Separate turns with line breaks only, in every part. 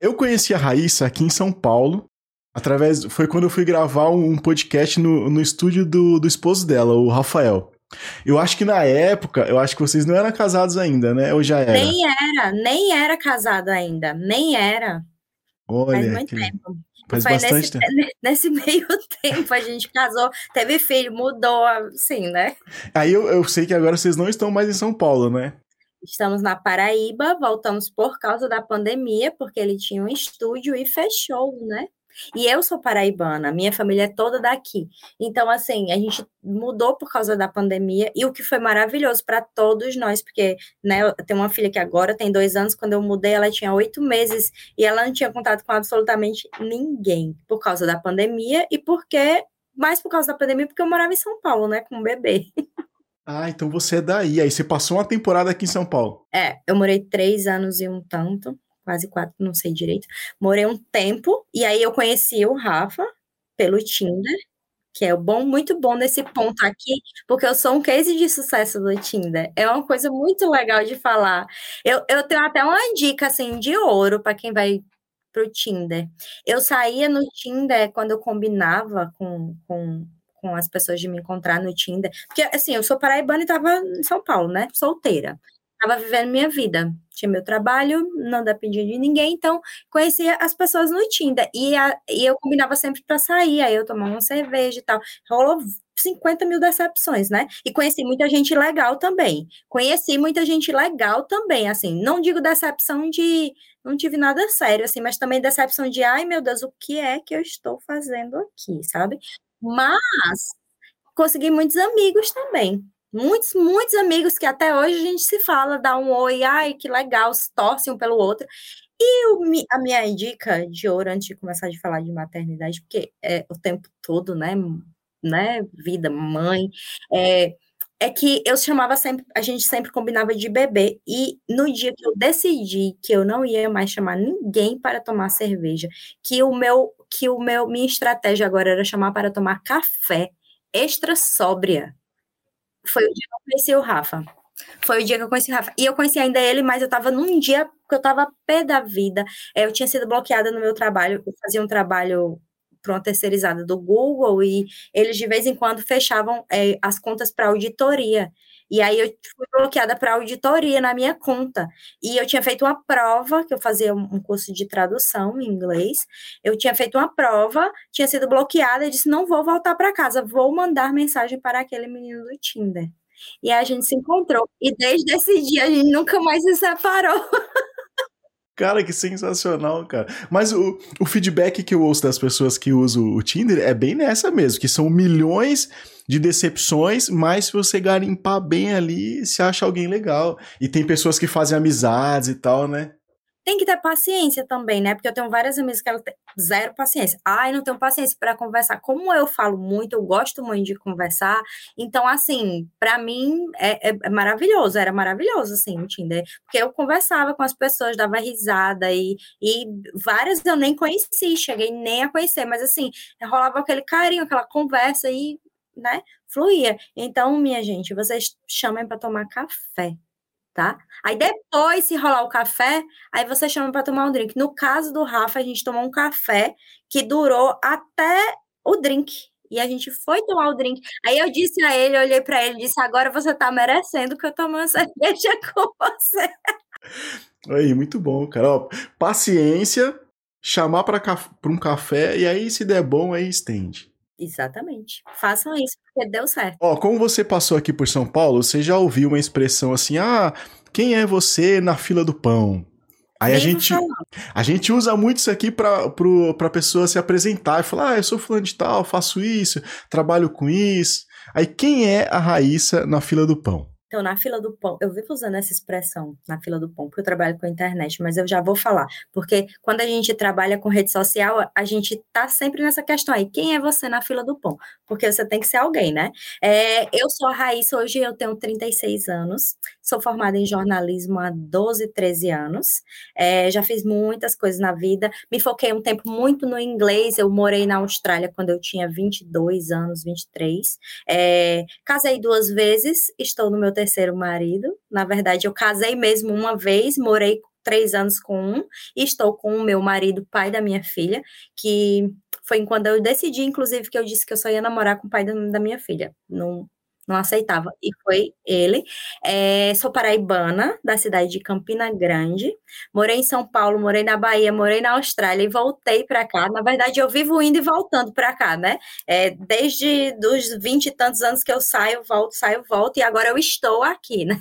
Eu conheci a Raíssa aqui em São Paulo, através. Foi quando eu fui gravar um podcast no, no estúdio do, do esposo dela, o Rafael. Eu acho que na época, eu acho que vocês não eram casados ainda, né? Ou já era?
Nem era, nem era casado ainda, nem era.
Olha,
faz muito
que...
tempo.
Faz
Foi
bastante
nesse,
tempo.
nesse meio tempo a gente casou, teve filho, mudou, assim, né?
Aí eu, eu sei que agora vocês não estão mais em São Paulo, né?
Estamos na Paraíba, voltamos por causa da pandemia, porque ele tinha um estúdio e fechou, né? E eu sou paraibana, minha família é toda daqui. Então, assim, a gente mudou por causa da pandemia, e o que foi maravilhoso para todos nós, porque né, eu tenho uma filha que agora tem dois anos, quando eu mudei, ela tinha oito meses, e ela não tinha contato com absolutamente ninguém, por causa da pandemia, e porque, mais por causa da pandemia, porque eu morava em São Paulo, né, com um bebê.
Ah, então você é daí. Aí você passou uma temporada aqui em São Paulo.
É, eu morei três anos e um tanto, quase quatro, não sei direito. Morei um tempo, e aí eu conheci o Rafa pelo Tinder, que é bom, muito bom nesse ponto aqui, porque eu sou um case de sucesso do Tinder. É uma coisa muito legal de falar. Eu, eu tenho até uma dica assim de ouro para quem vai pro Tinder. Eu saía no Tinder quando eu combinava com, com, com as pessoas de me encontrar no Tinder. Porque, assim, eu sou paraibana e tava em São Paulo, né? Solteira. Tava vivendo minha vida. Tinha meu trabalho, não dependia de ninguém, então conhecia as pessoas no Tinder. E, a, e eu combinava sempre para sair, aí eu tomava uma cerveja e tal. Rolou 50 mil decepções, né? E conheci muita gente legal também. Conheci muita gente legal também, assim. Não digo decepção de não tive nada sério, assim, mas também decepção de, ai meu Deus, o que é que eu estou fazendo aqui, sabe? Mas consegui muitos amigos também. Muitos, muitos amigos que até hoje a gente se fala, dá um oi, ai, que legal, se torce um pelo outro. E o, a minha dica de ouro, antes de começar a falar de maternidade, porque é o tempo todo, né? né vida, mãe, é, é que eu chamava sempre, a gente sempre combinava de beber. E no dia que eu decidi que eu não ia mais chamar ninguém para tomar cerveja, que o meu, que o meu, minha estratégia agora era chamar para tomar café extra sóbria. Foi o dia que eu conheci o Rafa. Foi o dia que eu conheci o Rafa. E eu conheci ainda ele, mas eu tava num dia que eu tava pé da vida. Eu tinha sido bloqueada no meu trabalho. Eu fazia um trabalho para uma terceirizada do Google e eles de vez em quando fechavam é, as contas para auditoria. E aí eu fui bloqueada para auditoria na minha conta. E eu tinha feito uma prova, que eu fazia um curso de tradução em inglês. Eu tinha feito uma prova, tinha sido bloqueada e disse: "Não vou voltar para casa, vou mandar mensagem para aquele menino do Tinder". E a gente se encontrou. E desde esse dia a gente nunca mais se separou.
Cara, que sensacional, cara. Mas o, o feedback que eu ouço das pessoas que usam o Tinder é bem nessa mesmo, que são milhões de decepções, mas se você garimpar bem ali, se acha alguém legal. E tem pessoas que fazem amizades e tal, né?
Tem que ter paciência também, né? Porque eu tenho várias amigas que elas têm zero paciência. Ai, não tenho paciência para conversar. Como eu falo muito, eu gosto muito de conversar. Então, assim, para mim é, é, é, maravilhoso, era maravilhoso, assim, o Tinder. Porque eu conversava com as pessoas, dava risada e, e várias eu nem conheci, cheguei nem a conhecer, mas assim, rolava aquele carinho, aquela conversa e, né, fluía. Então, minha gente, vocês chamem para tomar café tá? Aí depois, se rolar o café, aí você chama para tomar um drink. No caso do Rafa, a gente tomou um café que durou até o drink. E a gente foi tomar o drink. Aí eu disse a ele, olhei para ele e disse: agora você tá merecendo que eu tome uma cerveja com você.
Aí, muito bom, cara. Ó, paciência, chamar para um café e aí, se der bom, aí estende.
Exatamente. Façam isso, porque deu certo.
Ó, como você passou aqui por São Paulo, você já ouviu uma expressão assim: ah, quem é você na fila do pão? Aí a gente, a gente usa muito isso aqui pra, pro, pra pessoa se apresentar e falar: ah, eu sou fulano de tal, faço isso, trabalho com isso. Aí quem é a Raíssa na fila do pão?
Então, na fila do pão, eu vivo usando essa expressão, na fila do pão, porque eu trabalho com a internet, mas eu já vou falar, porque quando a gente trabalha com rede social, a gente tá sempre nessa questão aí, quem é você na fila do pão? Porque você tem que ser alguém, né? É, eu sou a Raíssa, hoje eu tenho 36 anos, sou formada em jornalismo há 12, 13 anos, é, já fiz muitas coisas na vida, me foquei um tempo muito no inglês, eu morei na Austrália quando eu tinha 22 anos, 23, é, casei duas vezes, estou no meu terceiro marido. Na verdade, eu casei mesmo uma vez, morei três anos com um, e estou com o meu marido, pai da minha filha, que foi quando eu decidi, inclusive, que eu disse que eu só ia namorar com o pai da, minha filha. Não, não aceitava. E foi ele. É, sou paraibana, da cidade de Campina Grande. Morei em São Paulo, morei na Bahia, morei na Austrália e voltei para cá. Na verdade, eu vivo indo e voltando para cá, né? É, desde os vinte e tantos anos que eu saio, volto, saio, volto, e agora eu estou aqui, né?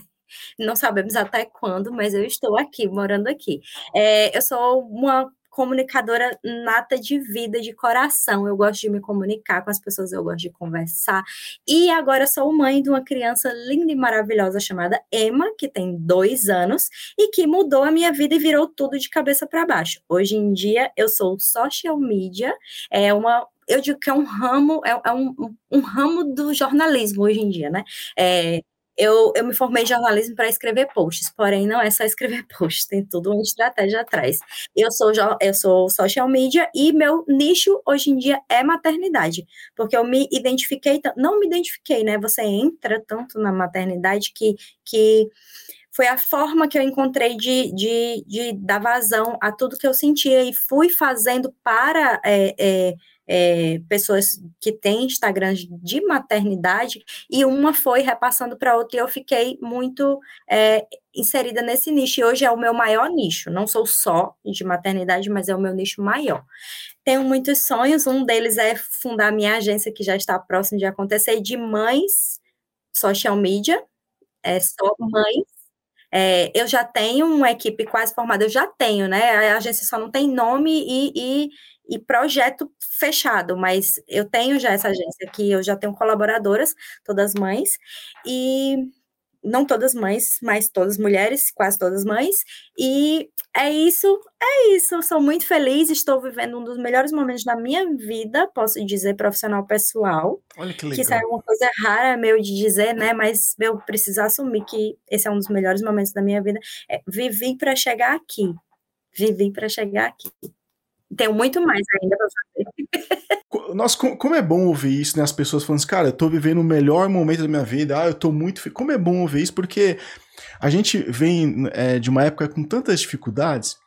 Não sabemos até quando, mas eu estou aqui, morando aqui. É, eu sou uma comunicadora nata de vida, de coração. Eu gosto de me comunicar com as pessoas, eu gosto de conversar. E agora sou mãe de uma criança linda e maravilhosa chamada Emma, que tem dois anos e que mudou a minha vida e virou tudo de cabeça para baixo. Hoje em dia eu sou social media, é uma eu digo que é um ramo, é, é um, um, ramo do jornalismo hoje em dia, né? É, eu, eu me formei em jornalismo para escrever posts, porém não é só escrever posts, tem tudo uma estratégia atrás. Eu sou, eu sou social media e meu nicho hoje em dia é maternidade, porque eu me identifiquei, não me identifiquei, né? Você entra tanto na maternidade que, que foi a forma que eu encontrei de, de, de dar vazão a tudo que eu sentia e fui fazendo para. É, é, é, pessoas que têm Instagrams de maternidade, e uma foi repassando para outra, e eu fiquei muito é, inserida nesse nicho, e hoje é o meu maior nicho, não sou só de maternidade, mas é o meu nicho maior. Tenho muitos sonhos, um deles é fundar minha agência, que já está próximo de acontecer, de mães social media, é só mães, é, eu já tenho uma equipe quase formada, eu já tenho, né? A agência só não tem nome e, e, e projeto fechado, mas eu tenho já essa agência aqui, eu já tenho colaboradoras, todas mães, e não todas mães, mas todas mulheres, quase todas mães, e é isso, é isso, sou muito feliz, estou vivendo um dos melhores momentos da minha vida, posso dizer, profissional pessoal.
Olha que legal.
Que isso é uma coisa rara meu de dizer, né, mas eu preciso assumir que esse é um dos melhores momentos da minha vida, é, vivi para chegar aqui, vivi para chegar aqui. Tenho muito mais ainda para fazer.
Nossa, como é bom ouvir isso, né? As pessoas falando assim, cara, eu tô vivendo o melhor momento da minha vida, ah, eu tô muito. Como é bom ouvir isso, porque a gente vem é, de uma época com tantas dificuldades,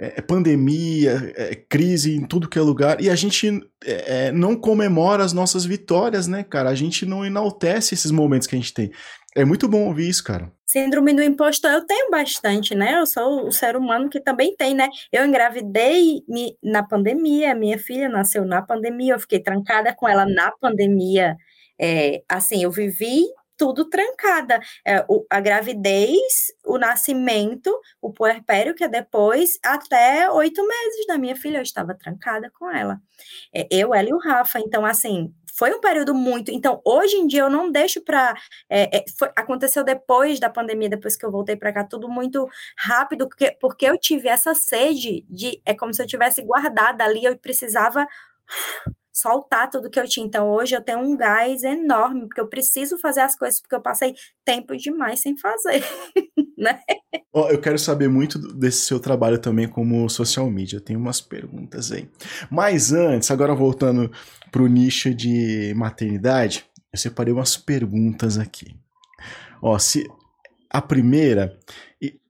é, é pandemia, é, crise em tudo que é lugar, e a gente é, é, não comemora as nossas vitórias, né, cara? A gente não enaltece esses momentos que a gente tem. É muito bom ouvir isso, cara.
Síndrome do impostor eu tenho bastante, né? Eu sou o ser humano que também tem, né? Eu engravidei na pandemia, minha filha nasceu na pandemia, eu fiquei trancada com ela na pandemia. É, assim, eu vivi tudo trancada. É, o, a gravidez, o nascimento, o puerpério, que é depois, até oito meses da minha filha, eu estava trancada com ela. É, eu, ela e o Rafa. Então, assim, foi um período muito. Então, hoje em dia, eu não deixo para. É, é, aconteceu depois da pandemia, depois que eu voltei para cá, tudo muito rápido, porque, porque eu tive essa sede de. É como se eu tivesse guardada ali, eu precisava soltar tudo que eu tinha. Então, hoje eu tenho um gás enorme, porque eu preciso fazer as coisas, porque eu passei tempo demais sem fazer, né?
Oh, eu quero saber muito desse seu trabalho também como social media. Tem umas perguntas aí. Mas antes, agora voltando para o nicho de maternidade, eu separei umas perguntas aqui. Ó, se a primeira,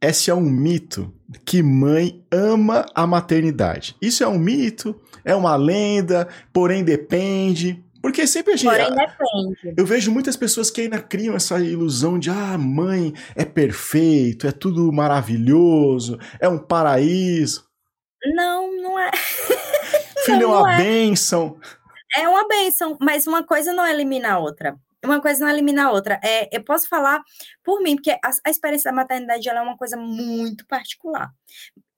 esse é um mito que mãe ama a maternidade. Isso é um mito? é uma lenda, porém depende. Porque sempre a gente.
Porém depende.
Eu vejo muitas pessoas que ainda criam essa ilusão de ah, mãe é perfeito, é tudo maravilhoso, é um paraíso.
Não, não é.
Filho é uma é. bênção.
É uma bênção, mas uma coisa não elimina a outra uma coisa não elimina a outra. É, eu posso falar por mim, porque a, a experiência da maternidade é uma coisa muito particular.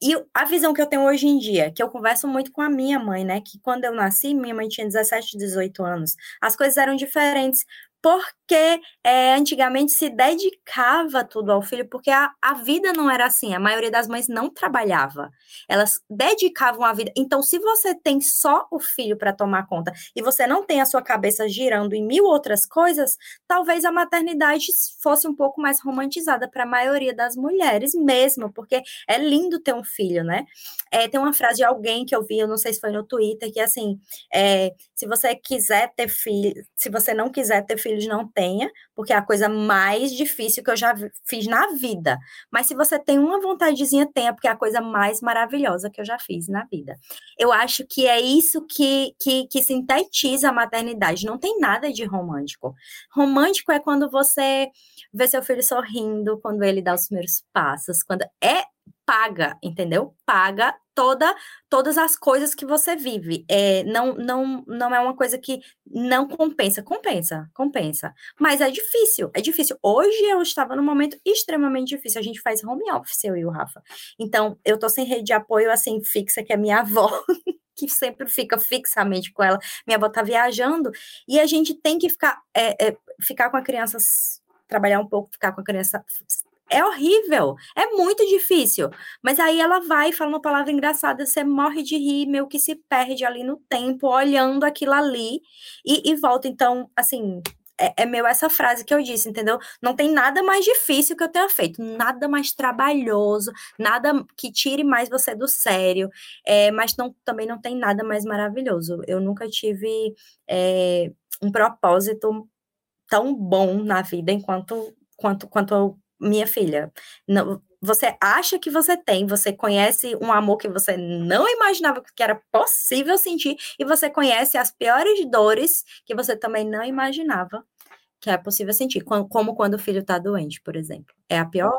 E a visão que eu tenho hoje em dia, que eu converso muito com a minha mãe, né? Que quando eu nasci, minha mãe tinha 17, 18 anos. As coisas eram diferentes porque é, antigamente se dedicava tudo ao filho, porque a, a vida não era assim, a maioria das mães não trabalhava, elas dedicavam a vida. Então, se você tem só o filho para tomar conta e você não tem a sua cabeça girando em mil outras coisas, talvez a maternidade fosse um pouco mais romantizada para a maioria das mulheres mesmo, porque é lindo ter um filho, né? É, tem uma frase de alguém que eu vi, eu não sei se foi no Twitter, que é assim, é, se você quiser ter filho, se você não quiser ter filho, filhos, não tenha, porque é a coisa mais difícil que eu já fiz na vida. Mas se você tem uma vontadezinha, tenha, porque é a coisa mais maravilhosa que eu já fiz na vida. Eu acho que é isso que, que, que sintetiza a maternidade. Não tem nada de romântico. Romântico é quando você vê seu filho sorrindo, quando ele dá os primeiros passos, quando é paga, entendeu? Paga toda todas as coisas que você vive. É, não, não, não é uma coisa que não compensa. Compensa, compensa. Mas é difícil, é difícil. Hoje eu estava num momento extremamente difícil. A gente faz home office, eu e o Rafa. Então, eu tô sem rede de apoio, assim, fixa, que é minha avó. que sempre fica fixamente com ela. Minha avó tá viajando e a gente tem que ficar, é, é, ficar com a criança, trabalhar um pouco, ficar com a criança é horrível, é muito difícil. Mas aí ela vai, fala uma palavra engraçada, você morre de rir, meio que se perde ali no tempo, olhando aquilo ali e, e volta. Então, assim, é, é meio essa frase que eu disse, entendeu? Não tem nada mais difícil que eu tenha feito, nada mais trabalhoso, nada que tire mais você do sério, é, mas não, também não tem nada mais maravilhoso. Eu nunca tive é, um propósito tão bom na vida enquanto quanto, quanto eu minha filha, não, você acha que você tem, você conhece um amor que você não imaginava que era possível sentir, e você conhece as piores dores que você também não imaginava que é possível sentir, como quando o filho está doente, por exemplo. É a pior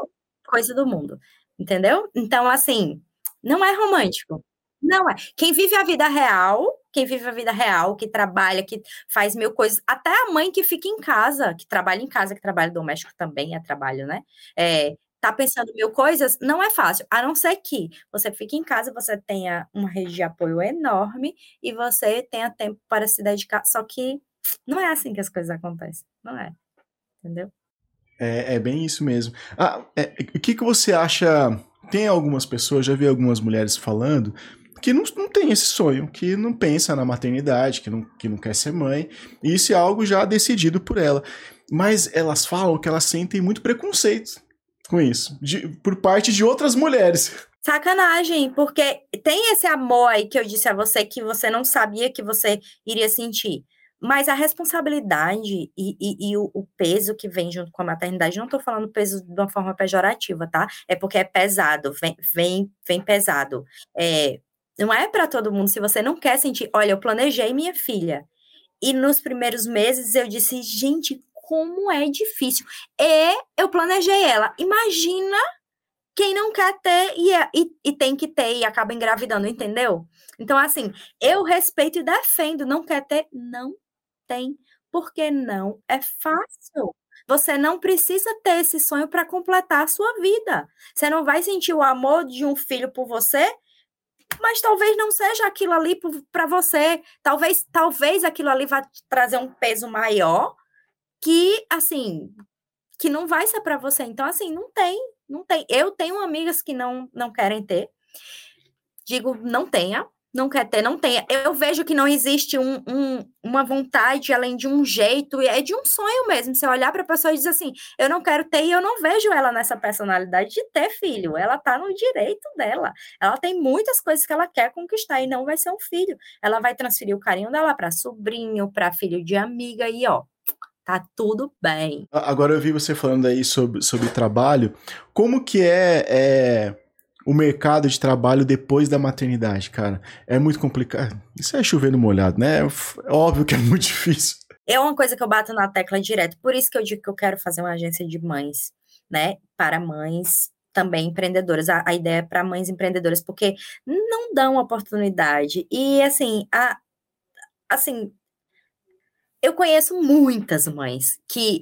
coisa do mundo, entendeu? Então, assim, não é romântico. Não é. Quem vive a vida real, quem vive a vida real, que trabalha, que faz mil coisas, até a mãe que fica em casa, que trabalha em casa, que trabalha doméstico também é trabalho, né? É, tá pensando mil coisas, não é fácil, a não ser que você fique em casa, você tenha uma rede de apoio enorme e você tenha tempo para se dedicar, só que não é assim que as coisas acontecem, não é, entendeu?
É, é bem isso mesmo. Ah, é, o que, que você acha? Tem algumas pessoas, já vi algumas mulheres falando que não, não tem esse sonho, que não pensa na maternidade, que não, que não quer ser mãe, e isso é algo já decidido por ela. Mas elas falam que elas sentem muito preconceito com isso, de, por parte de outras mulheres.
Sacanagem, porque tem esse amor aí que eu disse a você que você não sabia que você iria sentir. Mas a responsabilidade e, e, e o, o, peso que vem junto com a maternidade, não estou falando peso de uma forma pejorativa, tá? É porque é pesado, vem, vem, vem pesado. É, não é para todo mundo. Se você não quer sentir, olha, eu planejei minha filha. E nos primeiros meses eu disse, gente, como é difícil. E eu planejei ela. Imagina quem não quer ter e, é, e, e, tem que ter e acaba engravidando, entendeu? Então, assim, eu respeito e defendo. Não quer ter? Não tem. Porque não é fácil. Você não precisa ter esse sonho para completar a sua vida. Você não vai sentir o amor de um filho por você mas talvez não seja aquilo ali para você. Talvez, talvez aquilo ali vá trazer um peso maior que, assim, que não vai ser para você. Então, assim, não tem, não tem. Eu tenho amigas que não não querem ter. Digo, não tenha, não quer ter, não tem. Eu vejo que não existe um, um, uma vontade além de um jeito, é de um sonho mesmo. Você olhar para a pessoa e dizer assim: eu não quero ter, e eu não vejo ela nessa personalidade de ter filho. Ela está no direito dela. Ela tem muitas coisas que ela quer conquistar e não vai ser um filho. Ela vai transferir o carinho dela para sobrinho, para filho de amiga, e ó, tá tudo bem.
Agora eu vi você falando aí sobre, sobre trabalho. Como que é, é o mercado de trabalho depois da maternidade, cara. É muito complicado. Isso é chover no molhado, né? É óbvio que é muito difícil.
É uma coisa que eu bato na tecla direto. Por isso que eu digo que eu quero fazer uma agência de mães, né? Para mães também empreendedoras. A, a ideia é para mães empreendedoras, porque não dão oportunidade. E assim, a, assim, eu conheço muitas mães que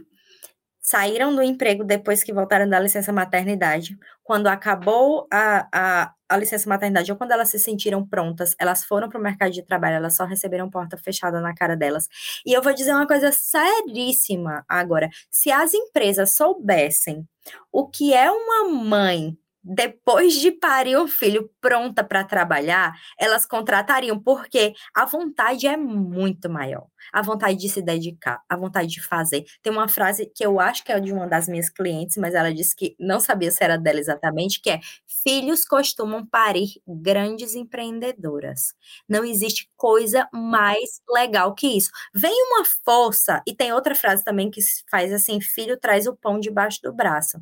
saíram do emprego depois que voltaram da licença maternidade. Quando acabou a, a, a licença maternidade, ou quando elas se sentiram prontas, elas foram para o mercado de trabalho, elas só receberam porta fechada na cara delas. E eu vou dizer uma coisa seríssima agora: se as empresas soubessem o que é uma mãe depois de parir um filho pronta para trabalhar, elas contratariam, porque a vontade é muito maior. A vontade de se dedicar, a vontade de fazer. Tem uma frase que eu acho que é de uma das minhas clientes, mas ela disse que não sabia se era dela exatamente, que é: filhos costumam parir grandes empreendedoras. Não existe coisa mais legal que isso. Vem uma força, e tem outra frase também que faz assim: filho traz o pão debaixo do braço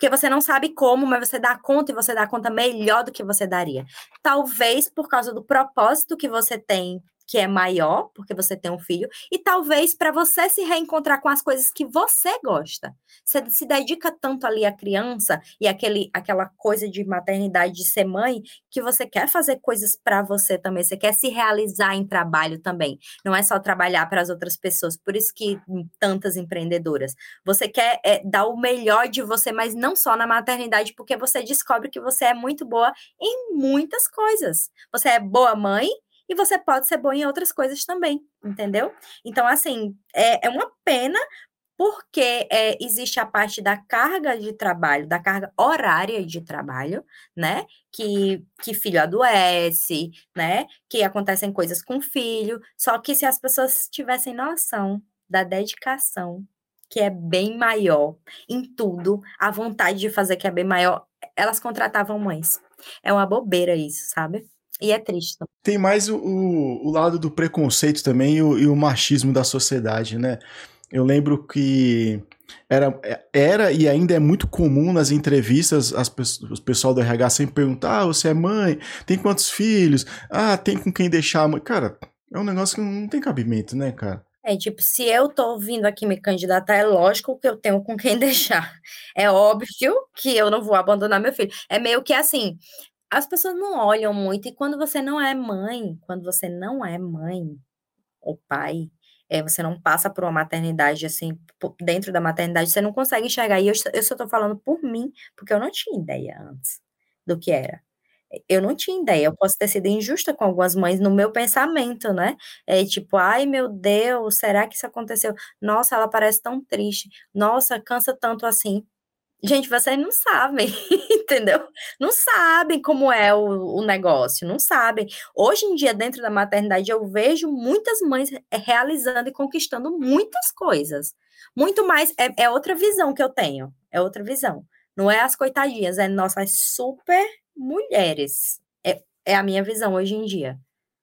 porque você não sabe como, mas você dá conta e você dá conta melhor do que você daria. Talvez por causa do propósito que você tem que é maior, porque você tem um filho, e talvez para você se reencontrar com as coisas que você gosta. Você se dedica tanto ali à criança e aquele, aquela coisa de maternidade, de ser mãe, que você quer fazer coisas para você também, você quer se realizar em trabalho também. Não é só trabalhar para as outras pessoas, por isso que tantas empreendedoras. Você quer é, dar o melhor de você, mas não só na maternidade, porque você descobre que você é muito boa em muitas coisas. Você é boa mãe, e você pode ser bom em outras coisas também, entendeu? Então, assim, é, é uma pena porque é, existe a parte da carga de trabalho, da carga horária de trabalho, né? Que, que filho adoece, né? Que acontecem coisas com filho. Só que se as pessoas tivessem noção da dedicação, que é bem maior em tudo, a vontade de fazer que é bem maior, elas contratavam mães. É uma bobeira isso, sabe? E é triste.
Tem mais o, o, o lado do preconceito também e o, e o machismo da sociedade, né? Eu lembro que era, era e ainda é muito comum nas entrevistas as, o pessoal do RH sempre perguntar: ah, você é mãe? Tem quantos filhos? Ah, tem com quem deixar a mãe? Cara, é um negócio que não tem cabimento, né, cara?
É tipo, se eu tô vindo aqui me candidatar, é lógico que eu tenho com quem deixar. É óbvio que eu não vou abandonar meu filho. É meio que assim, as pessoas não olham muito, e quando você não é mãe, quando você não é mãe ou pai, é, você não passa por uma maternidade assim, dentro da maternidade, você não consegue enxergar. E eu, eu só tô falando por mim, porque eu não tinha ideia antes do que era. Eu não tinha ideia, eu posso ter sido injusta com algumas mães no meu pensamento, né? É tipo, ai meu Deus, será que isso aconteceu? Nossa, ela parece tão triste. Nossa, cansa tanto assim. Gente, vocês não sabem, entendeu? Não sabem como é o, o, negócio, não sabem. Hoje em dia, dentro da maternidade, eu vejo muitas mães realizando e conquistando muitas coisas. Muito mais, é, é outra visão que eu tenho, é outra visão. Não é as coitadinhas, é nossas super mulheres. É, é a minha visão hoje em dia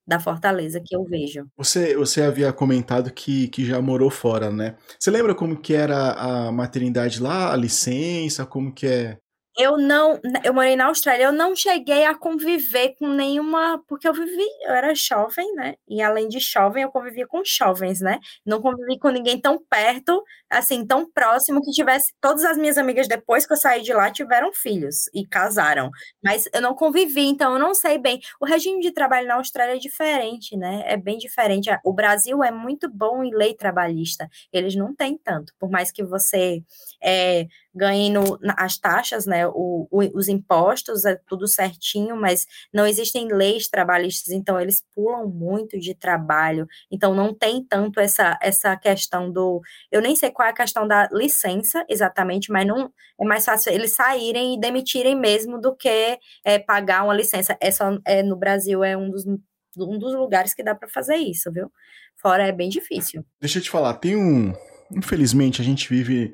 da Fortaleza que eu vejo.
Você, você havia comentado que, que já morou fora, né? Você lembra como que era a maternidade lá, a licença, como que é?
Eu não, eu morei na Austrália, eu não cheguei a conviver com nenhuma, porque eu vivi, eu era jovem, né? E além de jovem, eu convivia com jovens, né? Não convivi com ninguém tão perto, assim, tão próximo que tivesse. Todas as minhas amigas, depois que eu saí de lá, tiveram filhos e casaram. Mas eu não convivi, então eu não sei bem. O regime de trabalho na Austrália é diferente, né? É bem diferente. O Brasil é muito bom em lei trabalhista, eles não têm tanto. Por mais que você é, ganhe no, as taxas, né? O, o, os impostos, é tudo certinho, mas não existem leis trabalhistas, então eles pulam muito de trabalho, então não tem tanto essa, essa questão do. Eu nem sei qual é a questão da licença exatamente, mas não é mais fácil eles saírem e demitirem mesmo do que é, pagar uma licença. É só, é, no Brasil é um dos, um dos lugares que dá para fazer isso, viu? Fora é bem difícil.
Deixa eu te falar, tem um. Infelizmente, a gente vive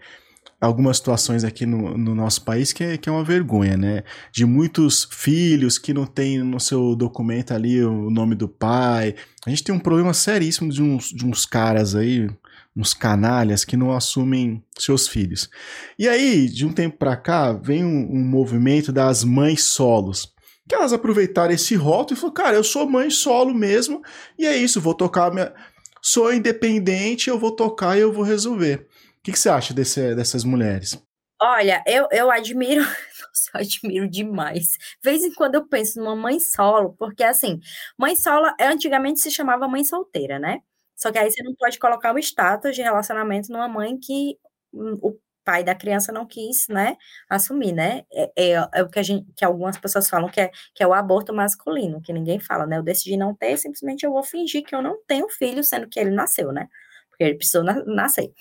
algumas situações aqui no, no nosso país que é, que é uma vergonha, né? De muitos filhos que não tem no seu documento ali o nome do pai. A gente tem um problema seríssimo de uns, de uns caras aí, uns canalhas que não assumem seus filhos. E aí, de um tempo para cá, vem um, um, movimento das mães solos. Que elas aproveitaram esse rótulo e falaram, cara, eu sou mãe solo mesmo, e é isso, vou tocar minha. Sou independente, eu vou tocar e eu vou resolver que, que você acha desse, dessas mulheres?
Olha, eu, eu admiro, nossa, eu admiro demais. De vez em quando eu penso numa mãe solo, porque assim, mãe solo antigamente se chamava mãe solteira, né? Só que aí você não pode colocar o status de relacionamento numa mãe que o pai da criança não quis, né, assumir, né? É, é, é, o que a gente, que algumas pessoas falam que é, que é o aborto masculino, que ninguém fala, né? Eu decidi não ter, simplesmente eu vou fingir que eu não tenho filho, sendo que ele nasceu, né? Porque ele precisou na nascer.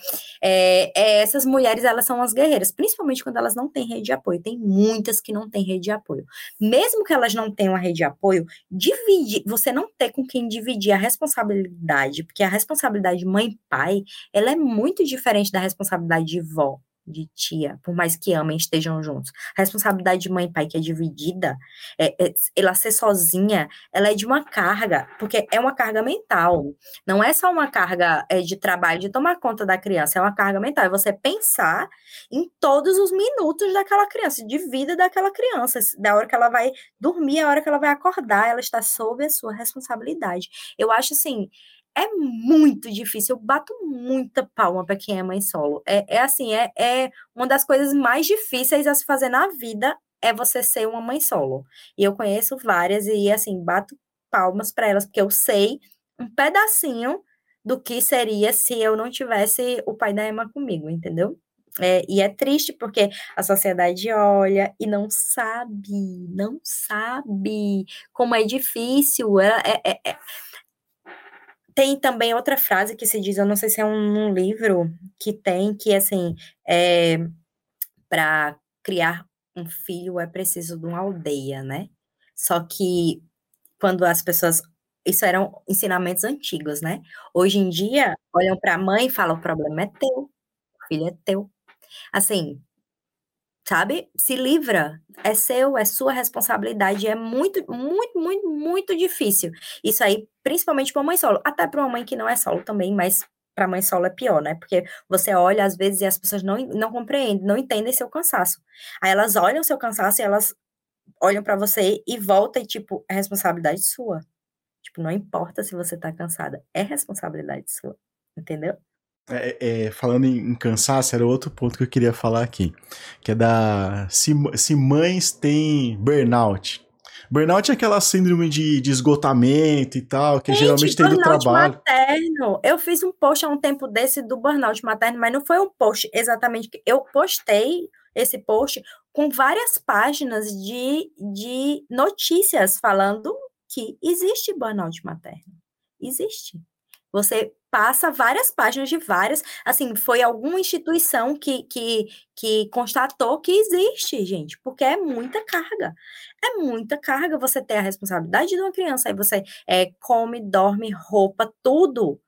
É, é, essas mulheres, elas são as guerreiras, principalmente quando elas não têm rede de apoio. Tem muitas que não têm rede de apoio. Mesmo que elas não tenham a rede de apoio, dividir, você não ter com quem dividir a responsabilidade, porque a responsabilidade de mãe e pai, ela é muito diferente da responsabilidade de vó de tia, por mais que amem, estejam juntos. A responsabilidade de mãe e pai que é dividida, é, é, ela ser sozinha, ela é de uma carga, porque é uma carga mental. Não é só uma carga é, de trabalho de tomar conta da criança, é uma carga mental. É você pensar em todos os minutos daquela criança, de vida daquela criança, da hora que ela vai dormir, a hora que ela vai acordar, ela está sob a sua responsabilidade. Eu acho assim, é muito difícil. Eu bato muita palma para quem é mãe solo. É, é assim, é, é uma das coisas mais difíceis a se fazer na vida é você ser uma mãe solo. E eu conheço várias e assim, bato palmas para elas porque eu sei um pedacinho do que seria se eu não tivesse o pai da Emma comigo, entendeu? É, e é triste porque a sociedade olha e não sabe, não sabe como é difícil. É, é, é, é tem também outra frase que se diz, eu não sei se é um, um livro que tem, que assim, é, para criar um filho é preciso de uma aldeia, né? Só que quando as pessoas. Isso eram ensinamentos antigos, né? Hoje em dia, olham para a mãe e falam: o problema é teu, o filho é teu. Assim, sabe? Se livra, é seu, é sua responsabilidade, é muito, muito, muito, muito difícil. Isso aí, principalmente para mãe solo, até para uma mãe que não é solo também, mas para mãe solo é pior, né? Porque você olha às vezes e as pessoas não, não compreendem, não entendem seu cansaço. Aí elas olham seu cansaço e elas olham para você e voltam e tipo, é responsabilidade sua. Tipo, não importa se você tá cansada, é responsabilidade sua, entendeu?
É, é, falando em, em, cansaço, era outro ponto que eu queria falar aqui, que é da se, se mães têm burnout. Burnout é aquela síndrome de, de esgotamento e tal, que Gente, geralmente tem do trabalho.
materno. Eu fiz um post há um tempo desse do burnout materno, mas não foi um post exatamente. Eu postei esse post com várias páginas de, de notícias falando que existe burnout materno. Existe. Você passa várias páginas de várias, assim, foi alguma instituição que, que, que constatou que existe, gente, porque é muita carga. É muita carga você ter a responsabilidade de uma criança, aí você é, come, dorme, roupa, tudo.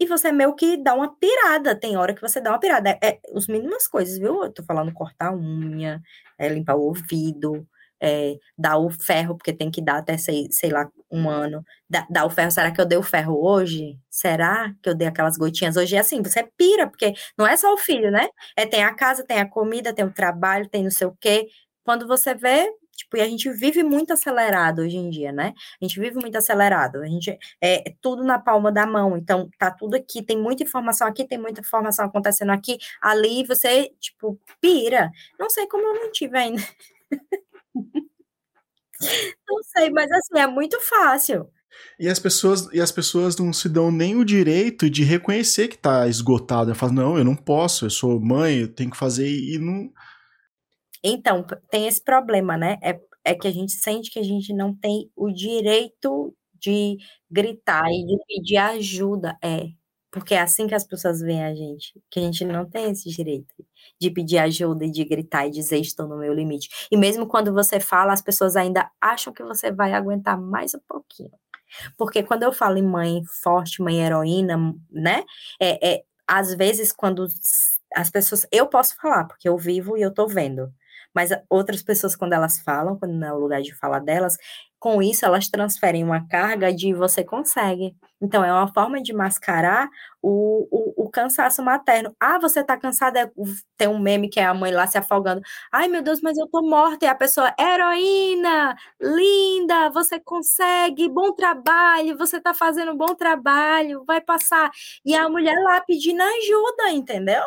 E você meio que dá uma pirada, tem hora que você dá uma pirada. É, é os mínimas coisas, viu? Eu tô falando cortar unha, é, limpar o ouvido, é, dar o ferro, porque tem que dar até, sei, sei lá, um ano. Dar, dar o ferro, será que eu dei o ferro hoje? Será que eu dei aquelas gotinhas? Hoje é assim, você pira, porque não é só o filho, né? É, tem a casa, tem a comida, tem o trabalho, tem não sei o quê. Quando você vê, tipo, e a gente vive muito acelerado hoje em dia, né? A gente vive muito acelerado, a gente é, é tudo na palma da mão, então tá tudo aqui, tem muita informação aqui, tem muita informação acontecendo aqui, ali, você, tipo, pira. Não sei como eu não tive ainda. Não sei, mas assim, é muito fácil.
E as pessoas, e as pessoas não se dão nem o direito de reconhecer que tá esgotado. Elas falam, não, eu não posso, eu sou mãe, eu tenho que fazer e não.
Então, tem esse problema, né? É, é que a gente sente que a gente não tem o direito de gritar e de pedir ajuda. É, porque é assim que as pessoas veem a gente, que a gente não tem esse direito de pedir ajuda e de gritar e dizer estou no meu limite. E mesmo quando você fala, as pessoas ainda acham que você vai aguentar mais um pouquinho. Porque quando eu falo em mãe forte, mãe heroína, né? É, é, às vezes, quando as pessoas. Eu posso falar, porque eu vivo e eu tô vendo. Mas outras pessoas, quando elas falam, quando não é lugar de falar delas, com isso elas transferem uma carga de você consegue. Então, é uma forma de mascarar o, o, o cansaço materno. Ah, você tá cansada? É, tem um meme que é a mãe lá se afogando. Ai, meu Deus, mas eu tô morta. E a pessoa, heroína, linda, você consegue, bom trabalho, você tá fazendo bom trabalho, vai passar. E a mulher lá pedindo ajuda, entendeu?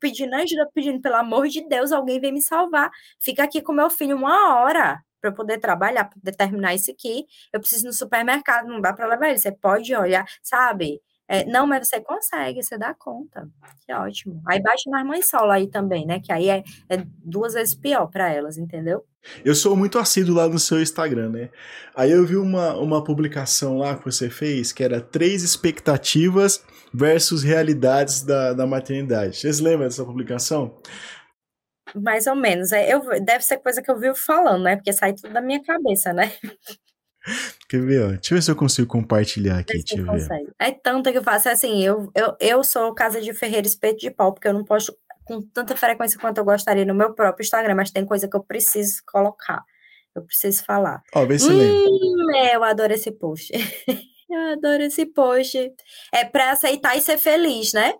Pedindo ajuda, pedindo, pelo amor de Deus, alguém vem me salvar. Fica aqui com meu filho uma hora para eu poder trabalhar, para determinar isso aqui, eu preciso ir no supermercado, não dá para levar ele. Você pode olhar, sabe? É, não, mas você consegue, você dá conta. Que ótimo. Aí bate nas mães solo aí também, né? Que aí é, é duas vezes pior para elas, entendeu?
Eu sou muito assíduo lá no seu Instagram, né? Aí eu vi uma, uma publicação lá que você fez que era três expectativas versus realidades da, da maternidade. Vocês lembram dessa publicação?
Mais ou menos. É, eu, deve ser coisa que eu vivo falando, né? Porque sai tudo da minha cabeça, né?
Quer ver, ó? Deixa eu ver se eu consigo compartilhar aqui. Deixa eu ver.
É tanta que eu faço. É assim, eu, eu, eu sou casa de ferreiro espeto de pau, porque eu não posto com tanta frequência quanto eu gostaria no meu próprio Instagram, mas tem coisa que eu preciso colocar. Eu preciso falar.
Ó, vê se hum,
lembra. Eu adoro esse post. eu adoro esse post. É para aceitar e ser feliz, né?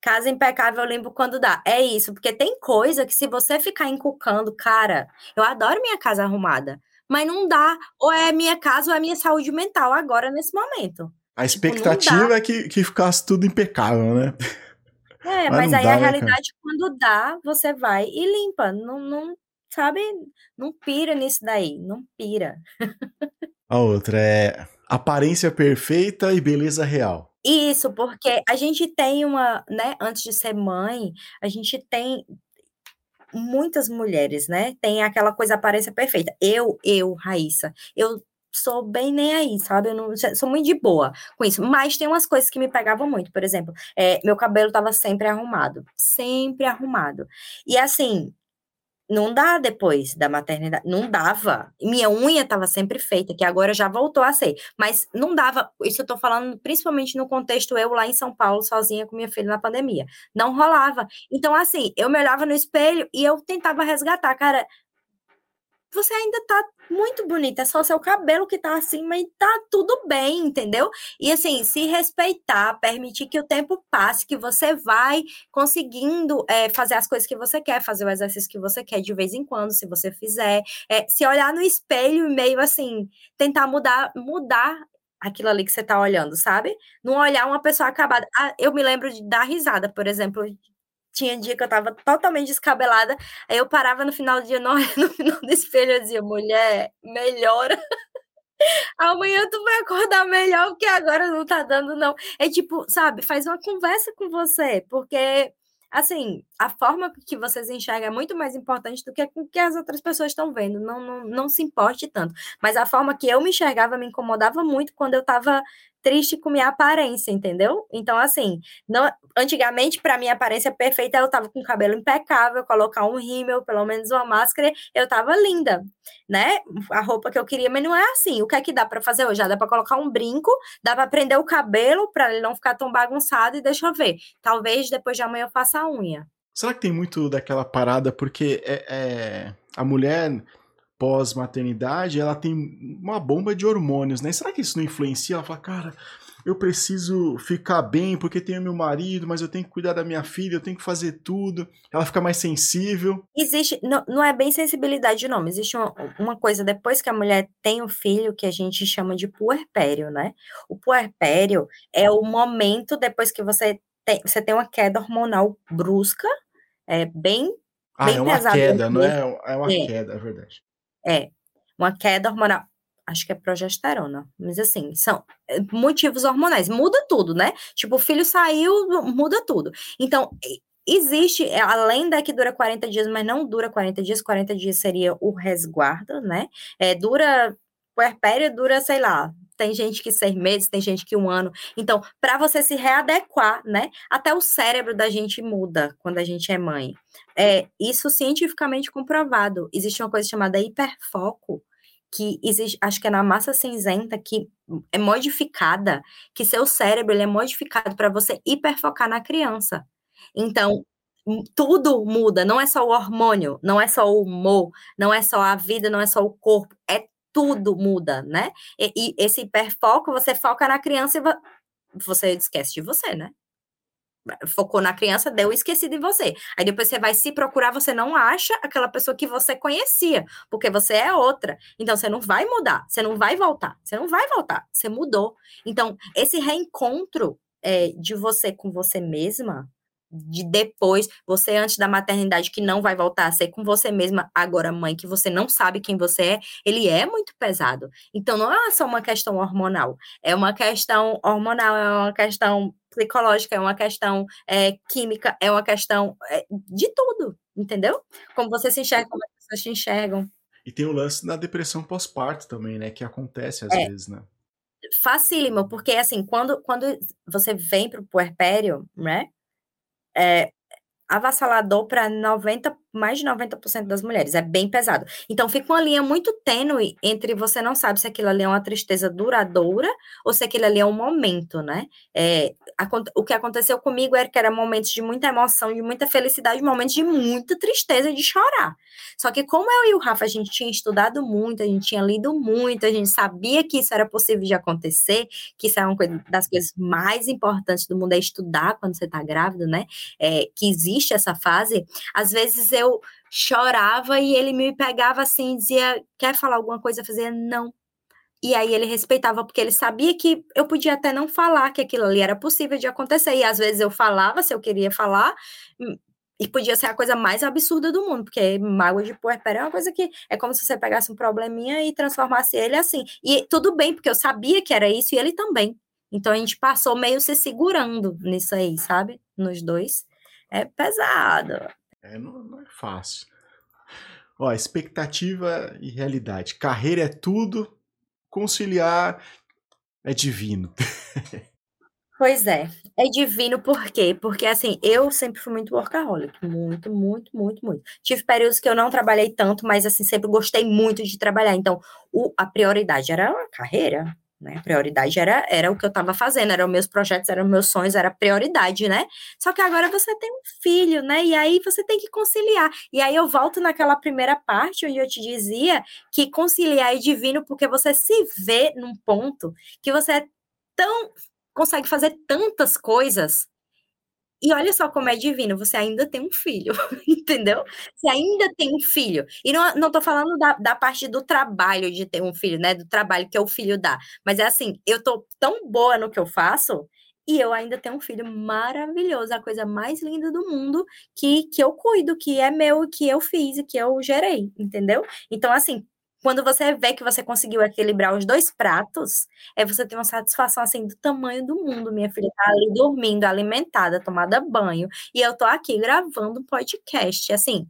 Casa impecável, eu limpo quando dá. É isso, porque tem coisa que se você ficar encucando, cara, eu adoro minha casa arrumada, mas não dá. Ou é minha casa ou é minha saúde mental agora, nesse momento.
A tipo, expectativa tipo, é que, que ficasse tudo impecável, né?
É, mas, mas aí dá, a né, realidade, né, quando dá, você vai e limpa. Não, não, sabe? Não pira nisso daí. Não pira.
A outra é aparência perfeita e beleza real.
Isso, porque a gente tem uma, né, antes de ser mãe, a gente tem muitas mulheres, né? Tem aquela coisa aparência perfeita. Eu, eu, Raíssa, eu sou bem nem aí, sabe? Eu não, sou muito de boa com isso. Mas tem umas coisas que me pegavam muito. Por exemplo, é, meu cabelo estava sempre arrumado. Sempre arrumado. E assim, não dá depois da maternidade, não dava. Minha unha estava sempre feita, que agora já voltou a ser, mas não dava. Isso eu tô falando principalmente no contexto eu lá em São Paulo, sozinha com minha filha na pandemia. Não rolava. Então, assim, eu me olhava no espelho e eu tentava resgatar, cara você ainda tá muito bonita, é só seu cabelo que tá assim, mas tá tudo bem, entendeu? E assim, se respeitar, permitir que o tempo passe, que você vai conseguindo é, fazer as coisas que você quer, fazer o exercício que você quer de vez em quando, se você fizer, é, se olhar no espelho e meio assim, tentar mudar, mudar aquilo ali que você tá olhando, sabe? Não olhar uma pessoa acabada. Ah, eu me lembro de dar risada, por exemplo, tinha dia que eu tava totalmente descabelada, aí eu parava no final do dia, no, no final do espelho, eu dizia, mulher, melhora. Amanhã tu vai acordar melhor, porque agora não tá dando, não. É tipo, sabe, faz uma conversa com você, porque, assim, a forma que vocês enxergam é muito mais importante do que o que as outras pessoas estão vendo. Não, não, não se importe tanto. Mas a forma que eu me enxergava me incomodava muito quando eu tava triste com minha aparência, entendeu? Então, assim, não, antigamente, para minha aparência perfeita, eu tava com cabelo impecável, colocar um rímel, pelo menos uma máscara, eu tava linda, né? A roupa que eu queria, mas não é assim. O que é que dá para fazer hoje? dá para colocar um brinco, dá para prender o cabelo para ele não ficar tão bagunçado e deixa eu ver. Talvez depois de amanhã eu faça a unha.
Será que tem muito daquela parada porque é, é a mulher pós-maternidade, ela tem uma bomba de hormônios, né? Será que isso não influencia? Ela fala, cara, eu preciso ficar bem porque tenho meu marido, mas eu tenho que cuidar da minha filha, eu tenho que fazer tudo. Ela fica mais sensível.
Existe, não, não é bem sensibilidade, não. Existe uma, uma coisa depois que a mulher tem o filho que a gente chama de puerpério, né? O puerpério é o momento depois que você tem, você tem uma queda hormonal brusca, é bem.
Ah,
bem
é uma queda, não é? É uma é. queda, é verdade.
É, uma queda hormonal. Acho que é progesterona, mas assim, são eh, motivos hormonais. Muda tudo, né? Tipo, o filho saiu, muda tudo. Então, existe, é, além da que dura 40 dias, mas não dura 40 dias, 40 dias seria o resguardo, né? É, dura, puerpério dura, sei lá, tem gente que seis meses, tem gente que um ano. Então, para você se readequar, né? Até o cérebro da gente muda quando a gente é mãe. É isso cientificamente comprovado. Existe uma coisa chamada hiperfoco, que existe, acho que é na massa cinzenta, que é modificada, que seu cérebro ele é modificado para você hiperfocar na criança. Então, tudo muda, não é só o hormônio, não é só o humor, não é só a vida, não é só o corpo, é tudo muda, né? E, e esse hiperfoco, você foca na criança e você esquece de você, né? Focou na criança, deu esquecido de você. Aí depois você vai se procurar, você não acha aquela pessoa que você conhecia, porque você é outra. Então você não vai mudar, você não vai voltar, você não vai voltar, você mudou. Então, esse reencontro é, de você com você mesma de depois, você antes da maternidade, que não vai voltar a ser com você mesma, agora mãe, que você não sabe quem você é, ele é muito pesado. Então, não é só uma questão hormonal, é uma questão hormonal, é uma questão psicológica, é uma questão é, química, é uma questão é, de tudo, entendeu? Como você se enxerga, como as pessoas te enxergam.
E tem o lance da depressão pós-parto também, né? Que acontece às é. vezes, né?
Facílimo, porque assim, quando, quando você vem para o puerpério, né? É, avassalador para 90, mais de 90% das mulheres, é bem pesado. Então fica uma linha muito tênue entre você não sabe se aquilo ali é uma tristeza duradoura ou se aquilo ali é um momento, né? É, a, o que aconteceu comigo era que era momentos de muita emoção, de muita felicidade, momentos de muita tristeza, de chorar. Só que como eu e o Rafa, a gente tinha estudado muito, a gente tinha lido muito, a gente sabia que isso era possível de acontecer, que isso é uma das coisas mais importantes do mundo, é estudar quando você está grávida, né? É, que existe essa fase, às vezes eu chorava e ele me pegava assim, dizia, quer falar alguma coisa? Eu fazia, não. E aí ele respeitava, porque ele sabia que eu podia até não falar que aquilo ali era possível de acontecer. E às vezes eu falava se eu queria falar, hum, e podia ser a coisa mais absurda do mundo, porque mágoa de puerpério é uma coisa que é como se você pegasse um probleminha e transformasse ele assim. E tudo bem, porque eu sabia que era isso e ele também. Então a gente passou meio se segurando nisso aí, sabe? Nos dois é pesado.
É, não, não é fácil. Ó, expectativa e realidade. Carreira é tudo, conciliar é divino.
Pois é, é divino por quê? Porque assim, eu sempre fui muito workaholic, muito, muito, muito, muito. Tive períodos que eu não trabalhei tanto, mas assim, sempre gostei muito de trabalhar. Então, o, a prioridade era a carreira, né? A prioridade era, era o que eu estava fazendo, eram meus projetos, eram meus sonhos, era prioridade, né? Só que agora você tem um filho, né? E aí você tem que conciliar. E aí eu volto naquela primeira parte onde eu te dizia que conciliar é divino porque você se vê num ponto que você é tão consegue fazer tantas coisas e olha só como é divino, você ainda tem um filho, entendeu? Você ainda tem um filho. E não, não tô falando da, da parte do trabalho de ter um filho, né? Do trabalho que o filho dá. Mas é assim, eu tô tão boa no que eu faço e eu ainda tenho um filho maravilhoso, a coisa mais linda do mundo, que, que eu cuido, que é meu, que eu fiz e que eu gerei, entendeu? Então, assim, quando você vê que você conseguiu equilibrar os dois pratos, é você tem uma satisfação assim do tamanho do mundo. Minha filha tá ali dormindo, alimentada, tomada banho, e eu tô aqui gravando um podcast, assim,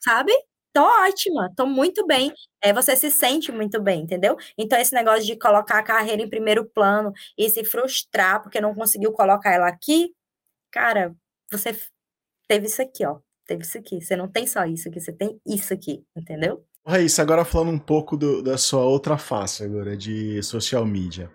sabe? Tô ótima, tô muito bem. É, você se sente muito bem, entendeu? Então, esse negócio de colocar a carreira em primeiro plano e se frustrar porque não conseguiu colocar ela aqui, cara, você teve isso aqui, ó. Teve isso aqui. Você não tem só isso aqui, você tem isso aqui, entendeu?
Raíssa, agora falando um pouco do, da sua outra face agora, de social media.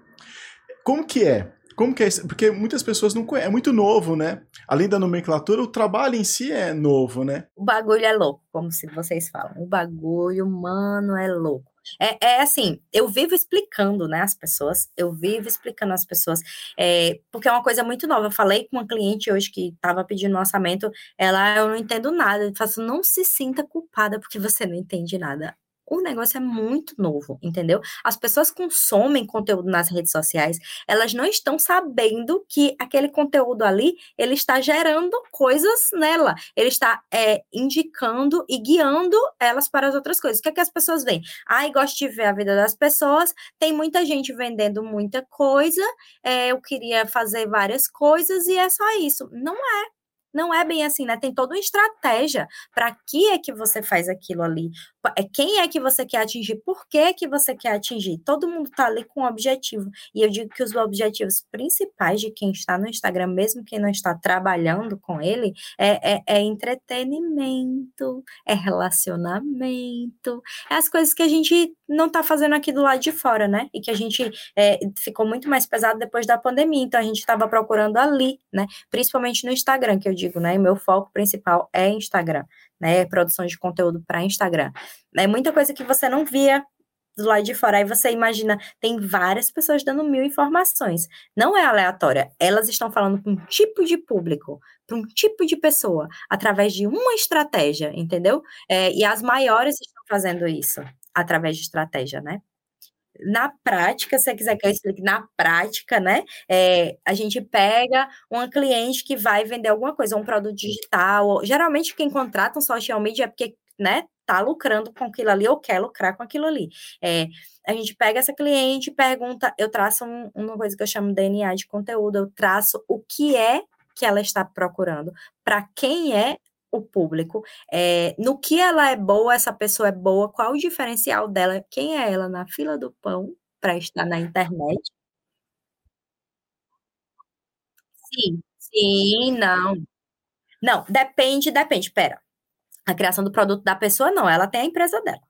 Como que é? Como que é? Porque muitas pessoas não conhecem, é muito novo, né? Além da nomenclatura, o trabalho em si é novo, né?
O bagulho é louco, como se vocês falam. O bagulho, mano, é louco. É, é assim, eu vivo explicando, né, as pessoas, eu vivo explicando as pessoas, é, porque é uma coisa muito nova. Eu falei com uma cliente hoje que estava pedindo um orçamento, ela, eu não entendo nada. Eu faço, não se sinta culpada porque você não entende nada o negócio é muito novo, entendeu? As pessoas consomem conteúdo nas redes sociais, elas não estão sabendo que aquele conteúdo ali, ele está gerando coisas nela, ele está é, indicando e guiando elas para as outras coisas. O que é que as pessoas veem? Ai, gosto de ver a vida das pessoas, tem muita gente vendendo muita coisa, é, eu queria fazer várias coisas e é só isso. Não é, não é bem assim, né? Tem toda uma estratégia para que é que você faz aquilo ali. É quem é que você quer atingir, por que que você quer atingir. Todo mundo tá ali com um objetivo. E eu digo que os objetivos principais de quem está no Instagram, mesmo quem não está trabalhando com ele, é, é, é entretenimento, é relacionamento, é as coisas que a gente não tá fazendo aqui do lado de fora, né? E que a gente é, ficou muito mais pesado depois da pandemia. Então a gente estava procurando ali, né? Principalmente no Instagram, que eu digo, né? Meu foco principal é Instagram, né? Produção de conteúdo para Instagram. É muita coisa que você não via do lado de fora. Aí você imagina, tem várias pessoas dando mil informações. Não é aleatória. Elas estão falando para um tipo de público, para um tipo de pessoa, através de uma estratégia, entendeu? É, e as maiores estão fazendo isso através de estratégia, né? Na prática, se você quiser que eu explique, na prática, né? É, a gente pega uma cliente que vai vender alguma coisa, um produto digital. Geralmente, quem contrata um social media é porque, né, tá lucrando com aquilo ali ou quer lucrar com aquilo ali. É, a gente pega essa cliente, pergunta, eu traço um, uma coisa que eu chamo DNA de conteúdo, eu traço o que é que ela está procurando, para quem é o público, é, no que ela é boa, essa pessoa é boa, qual o diferencial dela, quem é ela na fila do pão para estar na internet. Sim, sim, não. Não, depende, depende. Pera. A criação do produto da pessoa, não, ela tem a empresa dela.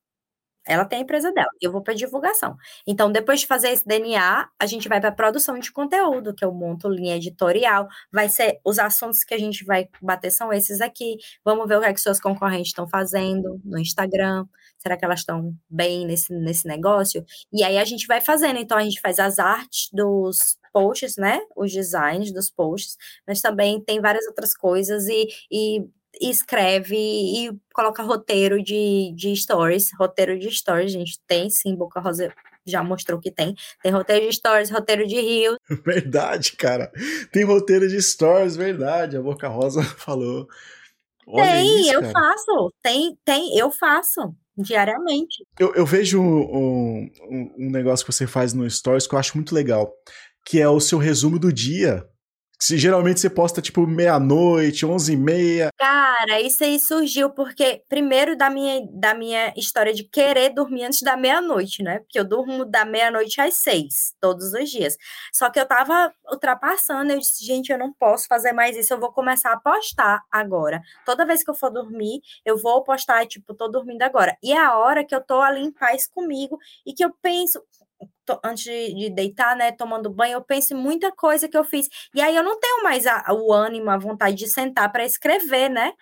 Ela tem a empresa dela, eu vou para divulgação. Então, depois de fazer esse DNA, a gente vai para produção de conteúdo, que eu monto linha editorial. Vai ser os assuntos que a gente vai bater são esses aqui. Vamos ver o que, é que seus concorrentes estão fazendo no Instagram. Será que elas estão bem nesse, nesse negócio? E aí a gente vai fazendo. Então, a gente faz as artes dos posts, né? Os designs dos posts, mas também tem várias outras coisas e, e escreve e coloca roteiro de, de stories. Roteiro de stories, gente tem sim, Boca Rosa já mostrou que tem. Tem roteiro de stories, roteiro de rios.
Verdade, cara. Tem roteiro de stories, verdade. A Boca Rosa falou.
Olha tem, isso, eu cara. faço. Tem, tem, eu faço diariamente.
Eu, eu vejo um, um, um negócio que você faz no Stories que eu acho muito legal, que é o seu resumo do dia. Se, geralmente você posta tipo meia-noite, onze e meia.
Cara, isso aí surgiu porque, primeiro, da minha, da minha história de querer dormir antes da meia-noite, né? Porque eu durmo da meia-noite às seis, todos os dias. Só que eu tava ultrapassando, eu disse, gente, eu não posso fazer mais isso, eu vou começar a postar agora. Toda vez que eu for dormir, eu vou postar, tipo, tô dormindo agora. E é a hora que eu tô ali em paz comigo e que eu penso, antes de, de, deitar, né, tomando banho, eu penso em muita coisa que eu fiz. E aí eu não tenho mais a, o ânimo, a vontade de sentar para escrever, né?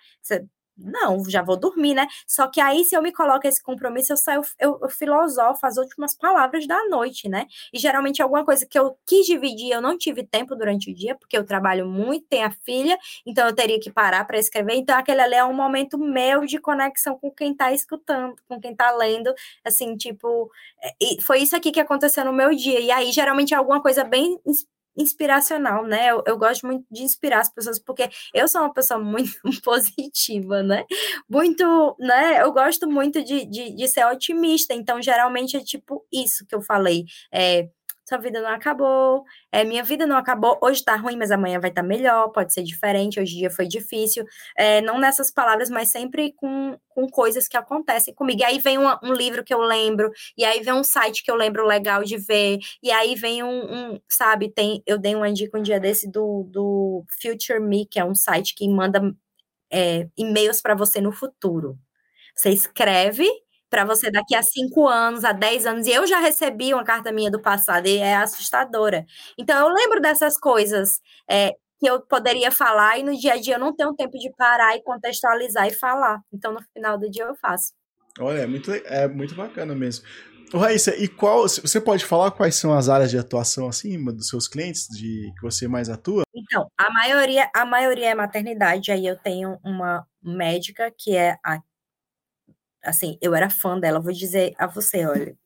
Não, já vou dormir, né? Só que aí, se eu me coloco esse compromisso, eu saio, eu, eu filosofo as últimas palavras da noite, né? E geralmente alguma coisa que eu quis dividir, eu não tive tempo durante o dia, porque eu trabalho muito, tenho a filha, então eu teria que parar para escrever. Então, aquele ali é um momento meu de conexão com quem tá escutando, com quem tá lendo, assim, tipo. É, foi isso aqui que aconteceu no meu dia. E aí, geralmente, é alguma coisa bem inspiracional, né? Eu, eu, gosto muito de inspirar as pessoas, porque eu sou uma pessoa muito positiva, né? Muito, né? Eu gosto muito de, de, de ser otimista, então geralmente é tipo isso que eu falei. É, sua vida não acabou, é, minha vida não acabou, hoje tá ruim, mas amanhã vai estar tá melhor, pode ser diferente, hoje dia foi difícil, é, não nessas palavras, mas sempre com, com coisas que acontecem comigo. E aí vem um, um, livro que eu lembro, e aí vem um site que eu lembro legal de ver, e aí vem um, um sabe, tem, eu dei uma dica um dia desse do, do Future Me, que é um site que manda é, e-mails para você no futuro. Você escreve para você daqui a cinco anos, a dez anos. E eu já recebi uma carta minha do passado e é assustadora. Então, eu lembro dessas coisas é, que eu poderia falar e no dia a dia eu não tenho tempo de parar e contextualizar e falar. Então, no final do dia eu faço.
Olha, é muito, é muito bacana mesmo. Raíssa, e qual. Você pode falar quais são as áreas de atuação assim dos seus clientes de que você mais atua?
Então, a maioria, a maioria é maternidade. Aí eu tenho uma médica que é a assim, eu era fã dela, vou dizer a você, olha.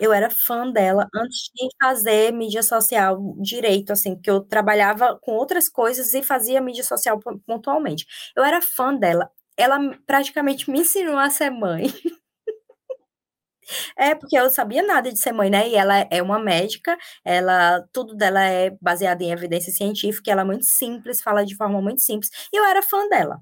Eu era fã dela antes de fazer mídia social direito, assim, porque eu trabalhava com outras coisas e fazia mídia social pontualmente. Eu era fã dela. Ela praticamente me ensinou a ser mãe. É, porque eu sabia nada de ser mãe, né? E ela é uma médica, ela tudo dela é baseado em evidência científica, ela é muito simples, fala de forma muito simples. E eu era fã dela.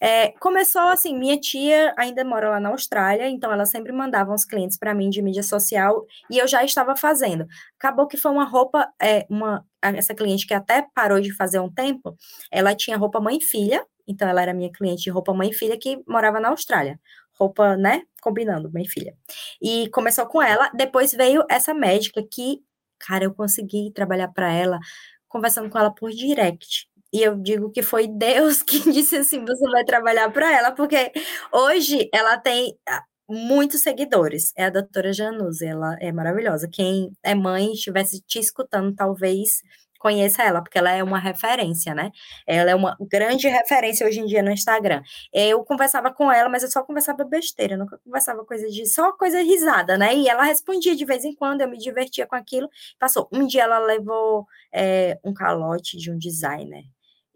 É, começou assim, minha tia ainda mora lá na Austrália, então ela sempre mandava uns clientes para mim de mídia social e eu já estava fazendo. Acabou que foi uma roupa, é, uma essa cliente que até parou de fazer um tempo, ela tinha roupa mãe e filha, então ela era minha cliente de roupa mãe e filha que morava na Austrália. Roupa, né? Combinando, mãe e filha. E começou com ela, depois veio essa médica que, cara, eu consegui trabalhar para ela conversando com ela por direct. E eu digo que foi Deus que disse assim: você vai trabalhar para ela, porque hoje ela tem ah, muitos seguidores. É a doutora Januse, ela é maravilhosa. Quem é mãe estivesse te escutando, talvez conheça ela, porque ela é uma referência, né? Ela é uma grande referência hoje em dia no Instagram. Eu conversava com ela, mas eu só conversava besteira, nunca conversava coisa de só coisa risada, né? E ela respondia de vez em quando, eu me divertia com aquilo. Passou. Um dia ela levou é, um calote de um designer.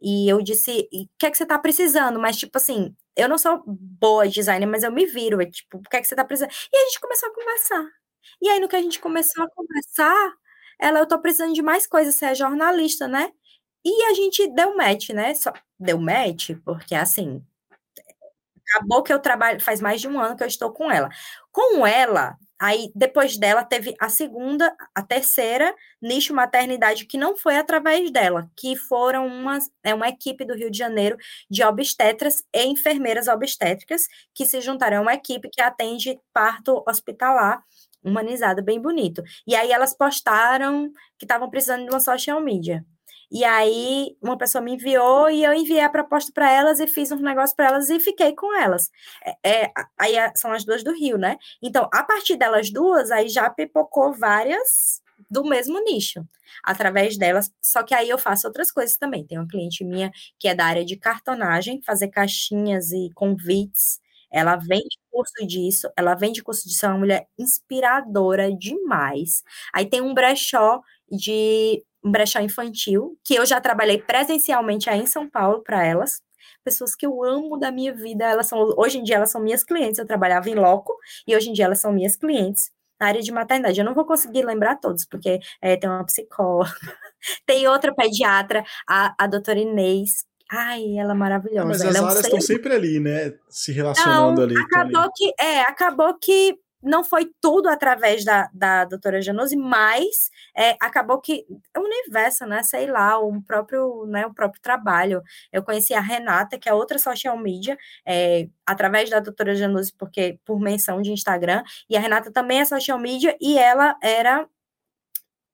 E eu disse, o que é que você tá precisando? Mas, tipo assim, eu não sou boa designer, mas eu me viro. É, tipo, o que é que você tá precisando? E a gente começou a conversar. E aí, no que a gente começou a conversar, ela, eu tô precisando de mais coisas, você é jornalista, né? E a gente deu match, né? Só deu match, porque assim, acabou que eu trabalho, faz mais de um ano que eu estou com ela. Com ela, aí depois dela teve a segunda, a terceira nicho maternidade que não foi através dela, que foram uma, é uma equipe do Rio de Janeiro de obstetras e enfermeiras obstétricas que se juntaram, é uma equipe que atende parto hospitalar humanizado, bem bonito. E aí elas postaram que estavam precisando de uma social media. E aí uma pessoa me enviou e eu enviei a proposta para elas e fiz um negócio para elas e fiquei com elas. É, é, aí são as duas do Rio, né? Então, a partir delas duas, aí já pipocou várias do mesmo nicho, através delas. Só que aí eu faço outras coisas também. Tem uma cliente minha que é da área de cartonagem, fazer caixinhas e convites ela vende curso disso, ela vende curso disso, é uma mulher inspiradora demais. Aí tem um brechó de um brechó infantil, que eu já trabalhei presencialmente aí em São Paulo para elas. Pessoas que eu amo da minha vida, elas são hoje em dia elas são minhas clientes. Eu trabalhava em loco e hoje em dia elas são minhas clientes na área de maternidade. Eu não vou conseguir lembrar todos, porque é, tem uma psicóloga, tem outra pediatra, a, a doutora Inês, Ai, ela é maravilhosa.
mas
ela
as é um áreas estão sempre ali, né? Se relacionando
não,
ali.
Acabou
ali.
que, é, acabou que não foi tudo através da, da doutora Janose, mas é, acabou que o universo, né, sei lá, o próprio, né, o próprio trabalho. Eu conheci a Renata, que é outra social media, é, através da doutora Janose, porque por menção de Instagram, e a Renata também é social media, e ela era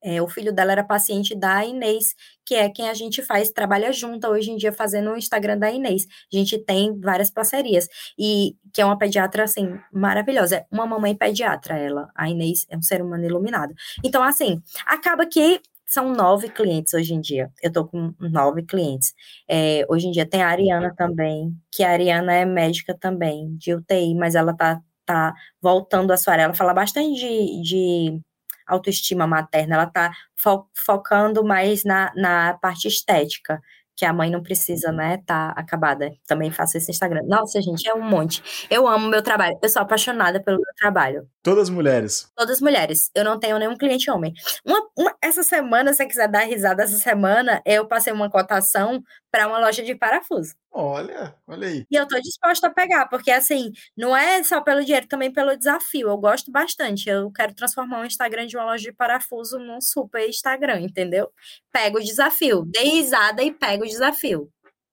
é, o filho dela era paciente da Inês, que é quem a gente faz, trabalha junto hoje em dia fazendo o Instagram da Inês. A gente tem várias parcerias. E que é uma pediatra, assim, maravilhosa. É uma mamãe pediatra, ela. A Inês é um ser humano iluminado. Então, assim, acaba que são nove clientes hoje em dia. Eu tô com nove clientes. É, hoje em dia tem a Ariana também, que a Ariana é médica também, de UTI, mas ela tá, tá voltando a sua área. Ela fala bastante de, de autoestima materna, ela está fo focando mais na, na parte estética, que a mãe não precisa, né, tá acabada. Também faço esse Instagram. Nossa, gente, é um monte. Eu amo meu trabalho. Eu sou apaixonada pelo meu trabalho.
Todas mulheres.
Todas mulheres. Eu não tenho nenhum cliente homem. Uma, uma, essa semana, se você quiser dar risada, essa semana eu passei uma cotação para uma loja de parafuso.
Olha, olha aí.
E eu tô disposta a pegar, porque assim, não é só pelo dinheiro, também pelo desafio. Eu gosto bastante. Eu quero transformar o Instagram de uma loja de parafuso num super Instagram, entendeu? Pego o desafio, dei risada e pego o desafio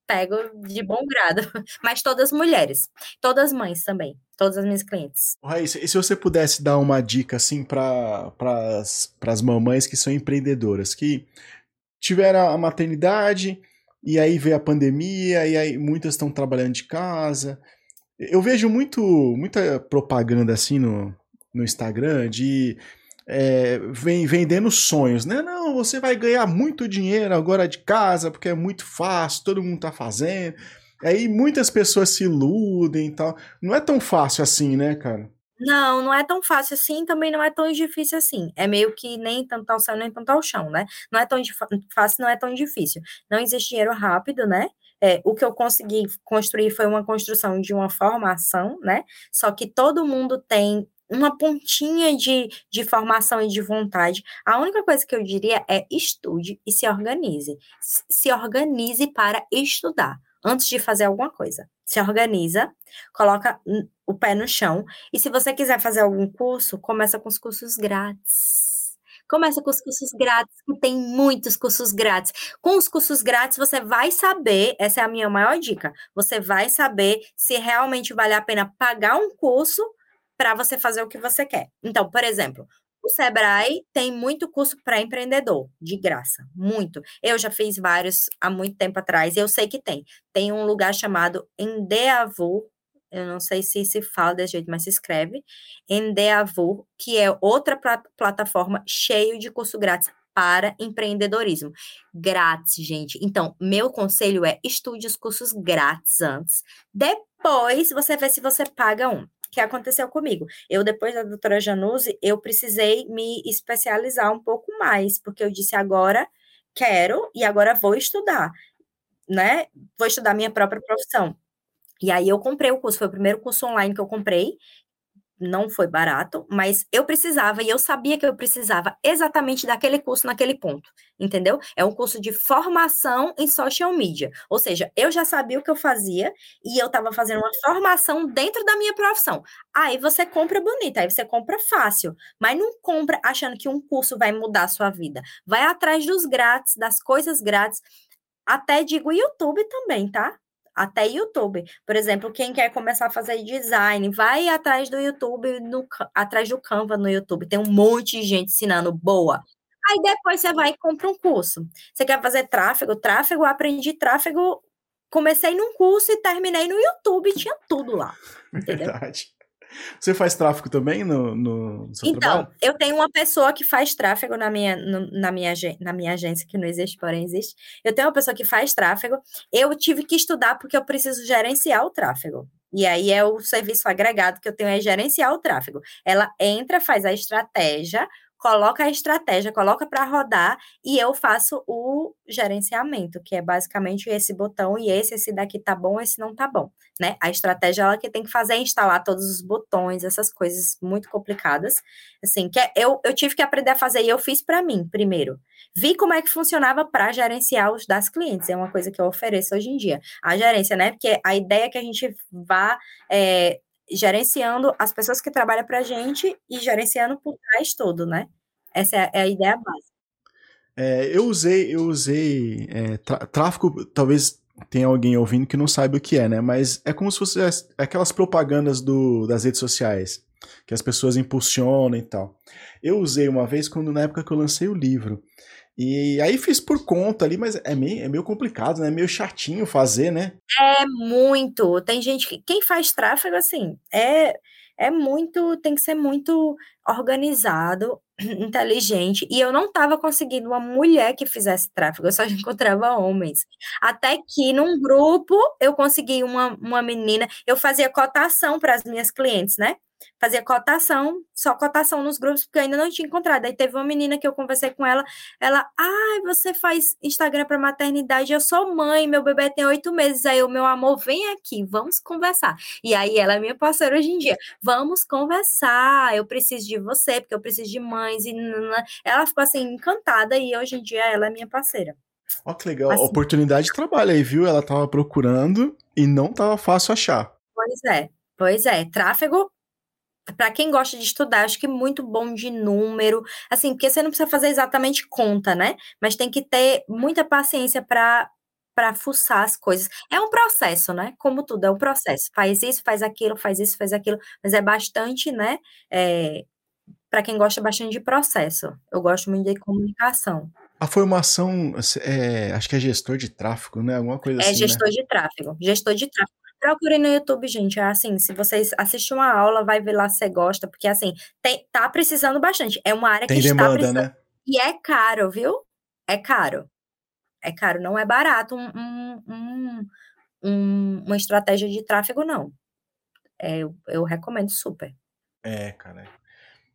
pego de bom grado, mas todas mulheres, todas mães também, todas as minhas clientes.
Raíssa, e se você pudesse dar uma dica assim para as mamães que são empreendedoras, que tiveram a maternidade e aí veio a pandemia e aí muitas estão trabalhando de casa. Eu vejo muito muita propaganda assim no, no Instagram de é, vem vendendo sonhos, né? Não, você vai ganhar muito dinheiro agora de casa, porque é muito fácil, todo mundo tá fazendo. Aí muitas pessoas se iludem e tal. Não é tão fácil assim, né, cara?
Não, não é tão fácil assim, também não é tão difícil assim. É meio que nem tanto ao céu, nem tanto ao chão, né? Não é tão fácil, não é tão difícil. Não existe dinheiro rápido, né? É, o que eu consegui construir foi uma construção de uma formação, né? Só que todo mundo tem uma pontinha de, de formação e de vontade. A única coisa que eu diria é estude e se organize. Se organize para estudar antes de fazer alguma coisa. Se organiza, coloca o pé no chão e se você quiser fazer algum curso, começa com os cursos grátis. Começa com os cursos grátis, que tem muitos cursos grátis. Com os cursos grátis, você vai saber, essa é a minha maior dica, você vai saber se realmente vale a pena pagar um curso para você fazer o que você quer. Então, por exemplo, o Sebrae tem muito curso para empreendedor, de graça, muito. Eu já fiz vários há muito tempo atrás, e eu sei que tem. Tem um lugar chamado Endeavor, eu não sei se se fala desse jeito, mas se escreve, Endeavor, que é outra plataforma cheio de curso grátis para empreendedorismo. Grátis, gente. Então, meu conselho é estude os cursos grátis antes. Depois você vê se você paga um. Que aconteceu comigo. Eu, depois da doutora Januse, eu precisei me especializar um pouco mais, porque eu disse agora quero e agora vou estudar, né? Vou estudar minha própria profissão. E aí eu comprei o curso, foi o primeiro curso online que eu comprei, não foi barato, mas eu precisava e eu sabia que eu precisava exatamente daquele curso naquele ponto, entendeu? É um curso de formação em social media, ou seja, eu já sabia o que eu fazia e eu estava fazendo uma formação dentro da minha profissão. Aí você compra bonito, aí você compra fácil, mas não compra achando que um curso vai mudar a sua vida. Vai atrás dos grátis, das coisas grátis. Até digo YouTube também, tá? Até YouTube. Por exemplo, quem quer começar a fazer design, vai atrás do YouTube, no, atrás do Canva no YouTube. Tem um monte de gente ensinando boa. Aí depois você vai e compra um curso. Você quer fazer tráfego? Tráfego, aprendi tráfego. Comecei num curso e terminei no YouTube, tinha tudo lá. Entendeu? Verdade.
Você faz tráfego também no, no,
seu então, trabalho? Então, eu tenho uma pessoa que faz tráfego na minha, no, na, minha, na minha agência, que não existe, porém existe. Eu tenho uma pessoa que faz tráfego. Eu tive que estudar porque eu preciso gerenciar o tráfego. E aí é o serviço agregado que eu tenho é gerenciar o tráfego. Ela entra, faz a estratégia, coloca a estratégia, coloca para rodar e eu faço o gerenciamento, que é basicamente esse botão e esse, esse daqui tá bom, esse não tá bom, né? A estratégia ela que tem que fazer é instalar todos os botões, essas coisas muito complicadas, assim, que é, eu, eu tive que aprender a fazer e eu fiz para mim primeiro. Vi como é que funcionava para gerenciar os das clientes, é uma coisa que eu ofereço hoje em dia. A gerência, né? Porque a ideia é que a gente vá é, gerenciando as pessoas que trabalham para a gente e gerenciando por trás todo, né? Essa é, a ideia básica.
É, eu usei, eu usei é, tráfego, talvez tenha alguém ouvindo que não saiba o que é, né? Mas é como se fosse aquelas propagandas do, das redes sociais, que as pessoas impulsionam e tal. Eu usei uma vez quando na época que eu lancei o livro. E aí fiz por conta ali, mas é meio, é meio complicado, né? É meio chatinho fazer, né?
É muito. Tem gente que. Quem faz tráfego, assim, é, é muito. Tem que ser muito organizado, inteligente. E eu não estava conseguindo uma mulher que fizesse tráfego, eu só encontrava homens. Até que num grupo eu consegui uma, uma menina, eu fazia cotação para as minhas clientes, né? Fazia cotação, só cotação nos grupos, porque eu ainda não tinha encontrado. Aí teve uma menina que eu conversei com ela, ela, ai, ah, você faz Instagram para maternidade, eu sou mãe, meu bebê tem oito meses, aí o meu amor, vem aqui, vamos conversar. E aí ela é minha parceira hoje em dia, vamos conversar, eu preciso de você, porque eu preciso de mães, e ela ficou assim, encantada, e hoje em dia ela é minha parceira.
Ó, que legal, assim, oportunidade de trabalho aí, viu? Ela tava procurando e não tava fácil achar.
Pois é, pois é, tráfego para quem gosta de estudar, acho que muito bom de número, assim, porque você não precisa fazer exatamente conta, né? Mas tem que ter muita paciência para para fuçar as coisas. É um processo, né? Como tudo, é um processo. Faz isso, faz aquilo, faz isso, faz aquilo, mas é bastante, né? É, para quem gosta bastante de processo. Eu gosto muito de comunicação.
A formação, é, acho que é gestor de tráfego, né? Alguma coisa
é
assim.
É gestor
né?
de tráfego. Gestor de tráfego. Procure no YouTube, gente. É assim, se vocês assistem uma aula, vai ver lá se você gosta, porque assim, tem, tá precisando bastante. É uma área
tem
que
demanda, está
precisando.
Né?
E é caro, viu? É caro. É caro, não é barato um, um, um, um uma estratégia de tráfego, não. É, eu, eu recomendo super.
É, cara.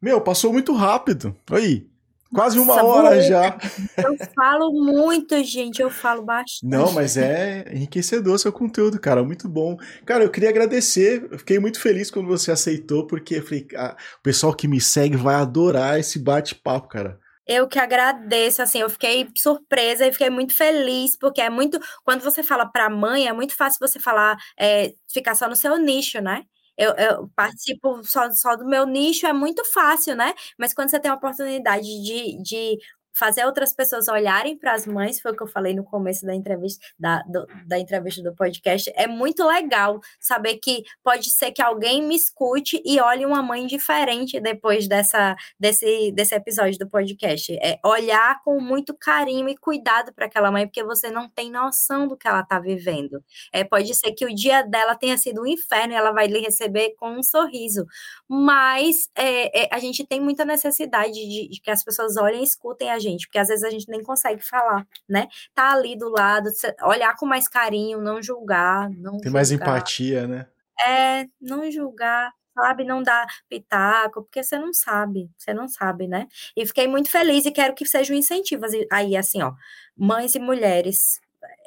Meu, passou muito rápido. Aí, Quase uma Nossa, hora já.
Eu falo muito, gente, eu falo bastante.
Não, mas é enriquecedor seu conteúdo, cara, muito bom. Cara, eu queria agradecer, eu fiquei muito feliz quando você aceitou, porque eu falei, ah, o pessoal que me segue vai adorar esse bate-papo, cara.
Eu que agradeço, assim, eu fiquei surpresa e fiquei muito feliz, porque é muito. Quando você fala para mãe, é muito fácil você falar, é, ficar só no seu nicho, né? Eu, eu participo só, só do meu nicho, é muito fácil, né? Mas quando você tem a oportunidade de, de fazer outras pessoas olharem para as mães, foi o que eu falei no começo da entrevista, da, do, da entrevista do podcast, é muito legal saber que pode ser que alguém me escute e olhe uma mãe diferente depois dessa, desse, desse episódio do podcast. É olhar com muito carinho e cuidado para aquela mãe, porque você não tem noção do que ela está vivendo. É, pode ser que o dia dela tenha sido um inferno e ela vai lhe receber com um sorriso, mas é, é, a gente tem muita necessidade de, de que as pessoas olhem e escutem a gente, porque às vezes a gente nem consegue falar, né? Tá ali do lado, olhar com mais carinho, não julgar, não
Tem mais empatia, né?
É, não julgar, sabe? Não dar pitaco, porque você não sabe, você não sabe, né? E fiquei muito feliz e quero que seja um incentivo aí, assim, ó, mães e mulheres,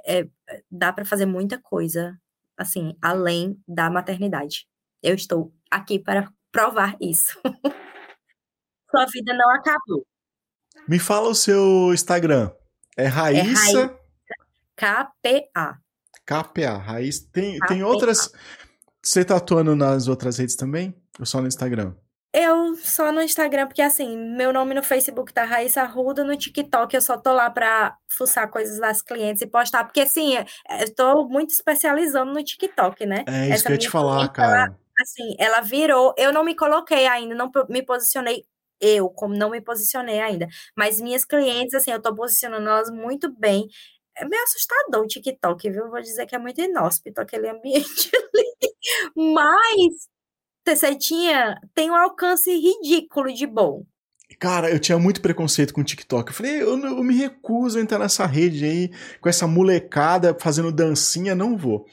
é, dá para fazer muita coisa, assim, além da maternidade. Eu estou aqui para provar isso. Sua vida não acabou.
Me fala o seu Instagram. É Raíssa. É
KPA.
KPA. Raíssa. Tem, KPA. tem outras. Você tá atuando nas outras redes também? Ou só no Instagram?
Eu só no Instagram, porque assim, meu nome no Facebook tá Raíssa Arruda, no TikTok eu só tô lá pra fuçar coisas das clientes e postar, porque assim, eu tô muito especializando no TikTok, né?
É isso Essa que eu ia te falar, cara.
Ela, assim, ela virou, eu não me coloquei ainda, não me posicionei eu, como não me posicionei ainda, mas minhas clientes, assim, eu tô posicionando elas muito bem. É meio assustador o TikTok, viu? Vou dizer que é muito inóspito aquele ambiente ali. Mas você tinha, tem um alcance ridículo de bom.
Cara, eu tinha muito preconceito com o TikTok. Eu falei, eu, eu, me recuso a entrar nessa rede aí, com essa molecada fazendo dancinha, não vou.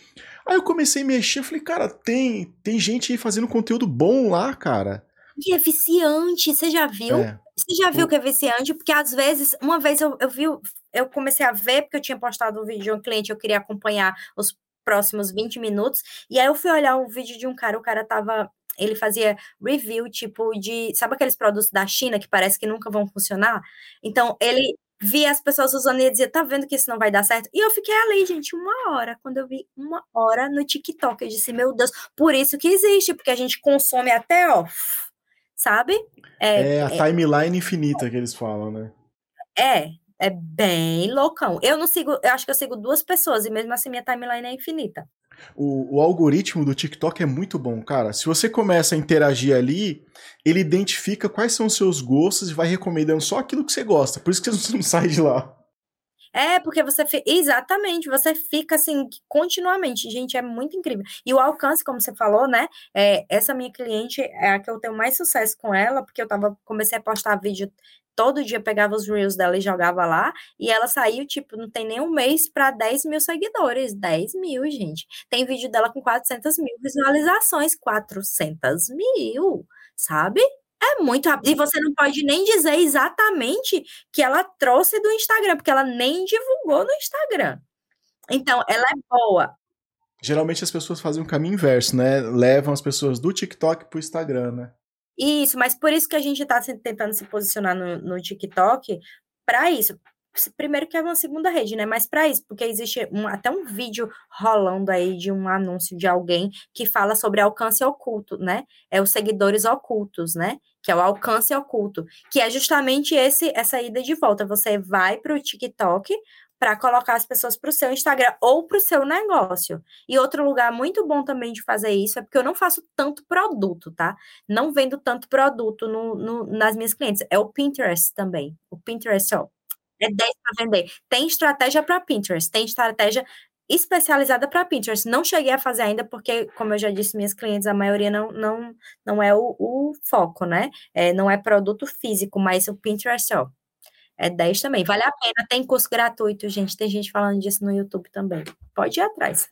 Aí eu comecei a mexer, falei, cara, tem, tem gente aí fazendo conteúdo bom lá, cara.
E é viciante, você já viu? É. Você já viu que é viciante? Porque às vezes, uma vez eu, eu vi, eu comecei a ver, porque eu tinha postado um vídeo de um cliente, eu queria acompanhar os próximos 20 minutos, e aí eu fui olhar o vídeo de um cara, o cara tava ele fazia review, tipo, de. Sabe aqueles produtos da China que parece que nunca vão funcionar? Então, ele via as pessoas usando e dizia, tá vendo que isso não vai dar certo? E eu fiquei ali, gente, uma hora. Quando eu vi uma hora no TikTok, eu disse, meu Deus, por isso que existe, porque a gente consome até, ó, sabe?
É, é a é, timeline infinita que eles falam, né?
É, é bem loucão. Eu não sigo, eu acho que eu sigo duas pessoas e mesmo assim minha timeline é infinita.
O, o, algoritmo do TikTok é muito bom, cara. Se você começa a interagir ali, ele identifica quais são os seus gostos e vai recomendando só aquilo que você gosta. Por isso que você não sai de lá.
É, porque você. Exatamente, você fica assim, continuamente. Gente, é muito incrível. E o alcance, como você falou, né? É, essa minha cliente é a que eu tenho mais sucesso com ela, porque eu tava, comecei a postar vídeo todo dia pegava os reels dela e jogava lá, e ela saiu, tipo, não tem nem um mês para 10 mil seguidores. 10 mil, gente. Tem vídeo dela com 400 mil visualizações. 400 mil, sabe? É muito rápido. E você não pode nem dizer exatamente que ela trouxe do Instagram, porque ela nem divulgou no Instagram. Então, ela é boa.
Geralmente as pessoas fazem o um caminho inverso, né? Levam as pessoas do TikTok pro Instagram, né?
Isso, mas por isso que a gente está tentando se posicionar no, no TikTok para isso. Primeiro que é uma segunda rede, né? Mas para isso, porque existe um, até um vídeo rolando aí de um anúncio de alguém que fala sobre alcance oculto, né? É os seguidores ocultos, né? Que é o alcance oculto, que é justamente esse essa ida de volta. Você vai para o TikTok, para colocar as pessoas para o seu Instagram ou para o seu negócio. E outro lugar muito bom também de fazer isso é porque eu não faço tanto produto, tá? Não vendo tanto produto no, no nas minhas clientes. É o Pinterest também. O Pinterest, ó, é 10 para vender. Tem estratégia para Pinterest, tem estratégia especializada para Pinterest. Não cheguei a fazer ainda, porque, como eu já disse, minhas clientes, a maioria não, não, não é o, o foco, né? É, não é produto físico, mas o Pinterest, ó, é 10 também. Vale a pena, tem curso gratuito, gente. Tem gente falando disso no YouTube também. Pode ir atrás.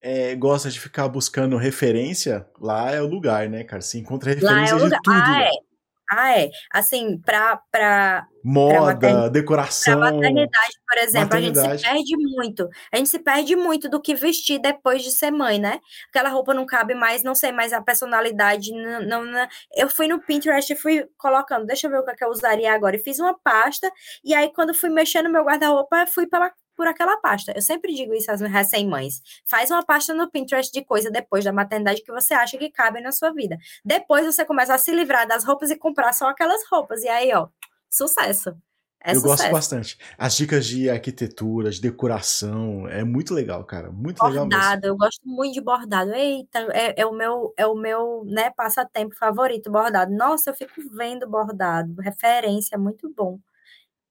É, gosta de ficar buscando referência, lá é o lugar, né, cara? Se encontra referência
lá é o
lugar. de tudo.
Ah, é. Ah, é. Assim, pra. pra
Moda, pra decoração.
Pra maternidade, por exemplo, maternidade. a gente se perde muito. A gente se perde muito do que vestir depois de ser mãe, né? Aquela roupa não cabe mais, não sei mais a personalidade. Não, não, não. Eu fui no Pinterest e fui colocando, deixa eu ver o que, é que eu usaria agora. E fiz uma pasta, e aí, quando fui mexendo no meu guarda-roupa, fui pela por aquela pasta. Eu sempre digo isso às recém-mães. Faz uma pasta no Pinterest de coisa depois da maternidade que você acha que cabe na sua vida. Depois você começa a se livrar das roupas e comprar só aquelas roupas. E aí, ó, sucesso.
É eu sucesso. gosto bastante. As dicas de arquitetura, de decoração, é muito legal, cara. Muito
bordado,
legal mesmo.
eu gosto muito de bordado. Eita, é, é, o meu, é o meu né, passatempo favorito, bordado. Nossa, eu fico vendo bordado. Referência, muito bom.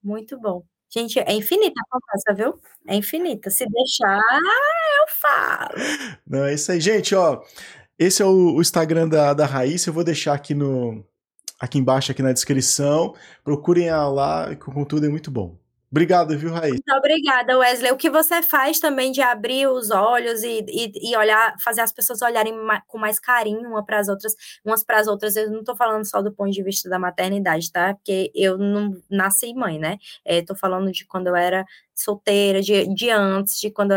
Muito bom. Gente, é infinita a conversa, viu? É infinita. Se deixar, eu falo.
Não, é isso aí. Gente, ó. Esse é o, o Instagram da, da Raíssa. Eu vou deixar aqui no, aqui embaixo, aqui na descrição. Procurem ela lá, que o conteúdo é muito bom. Obrigado, viu, Raíssa?
Muito obrigada, Wesley. O que você faz também de abrir os olhos e, e, e olhar, fazer as pessoas olharem com mais carinho uma para as outras, umas para as outras. Eu não estou falando só do ponto de vista da maternidade, tá? Porque eu não nasci mãe, né? Estou é, falando de quando eu era solteira, de, de antes, de quando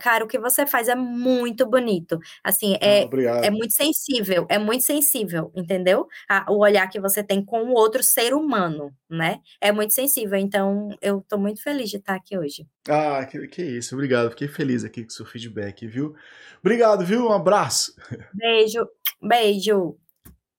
cara, o que você faz é muito bonito. Assim, é, ah, é muito sensível, é muito sensível, entendeu? o olhar que você tem com o outro ser humano, né? É muito sensível. Então, eu tô muito feliz de estar aqui hoje.
Ah, que, que isso, obrigado. Fiquei feliz aqui com o seu feedback, viu? Obrigado, viu? Um abraço.
Beijo, beijo.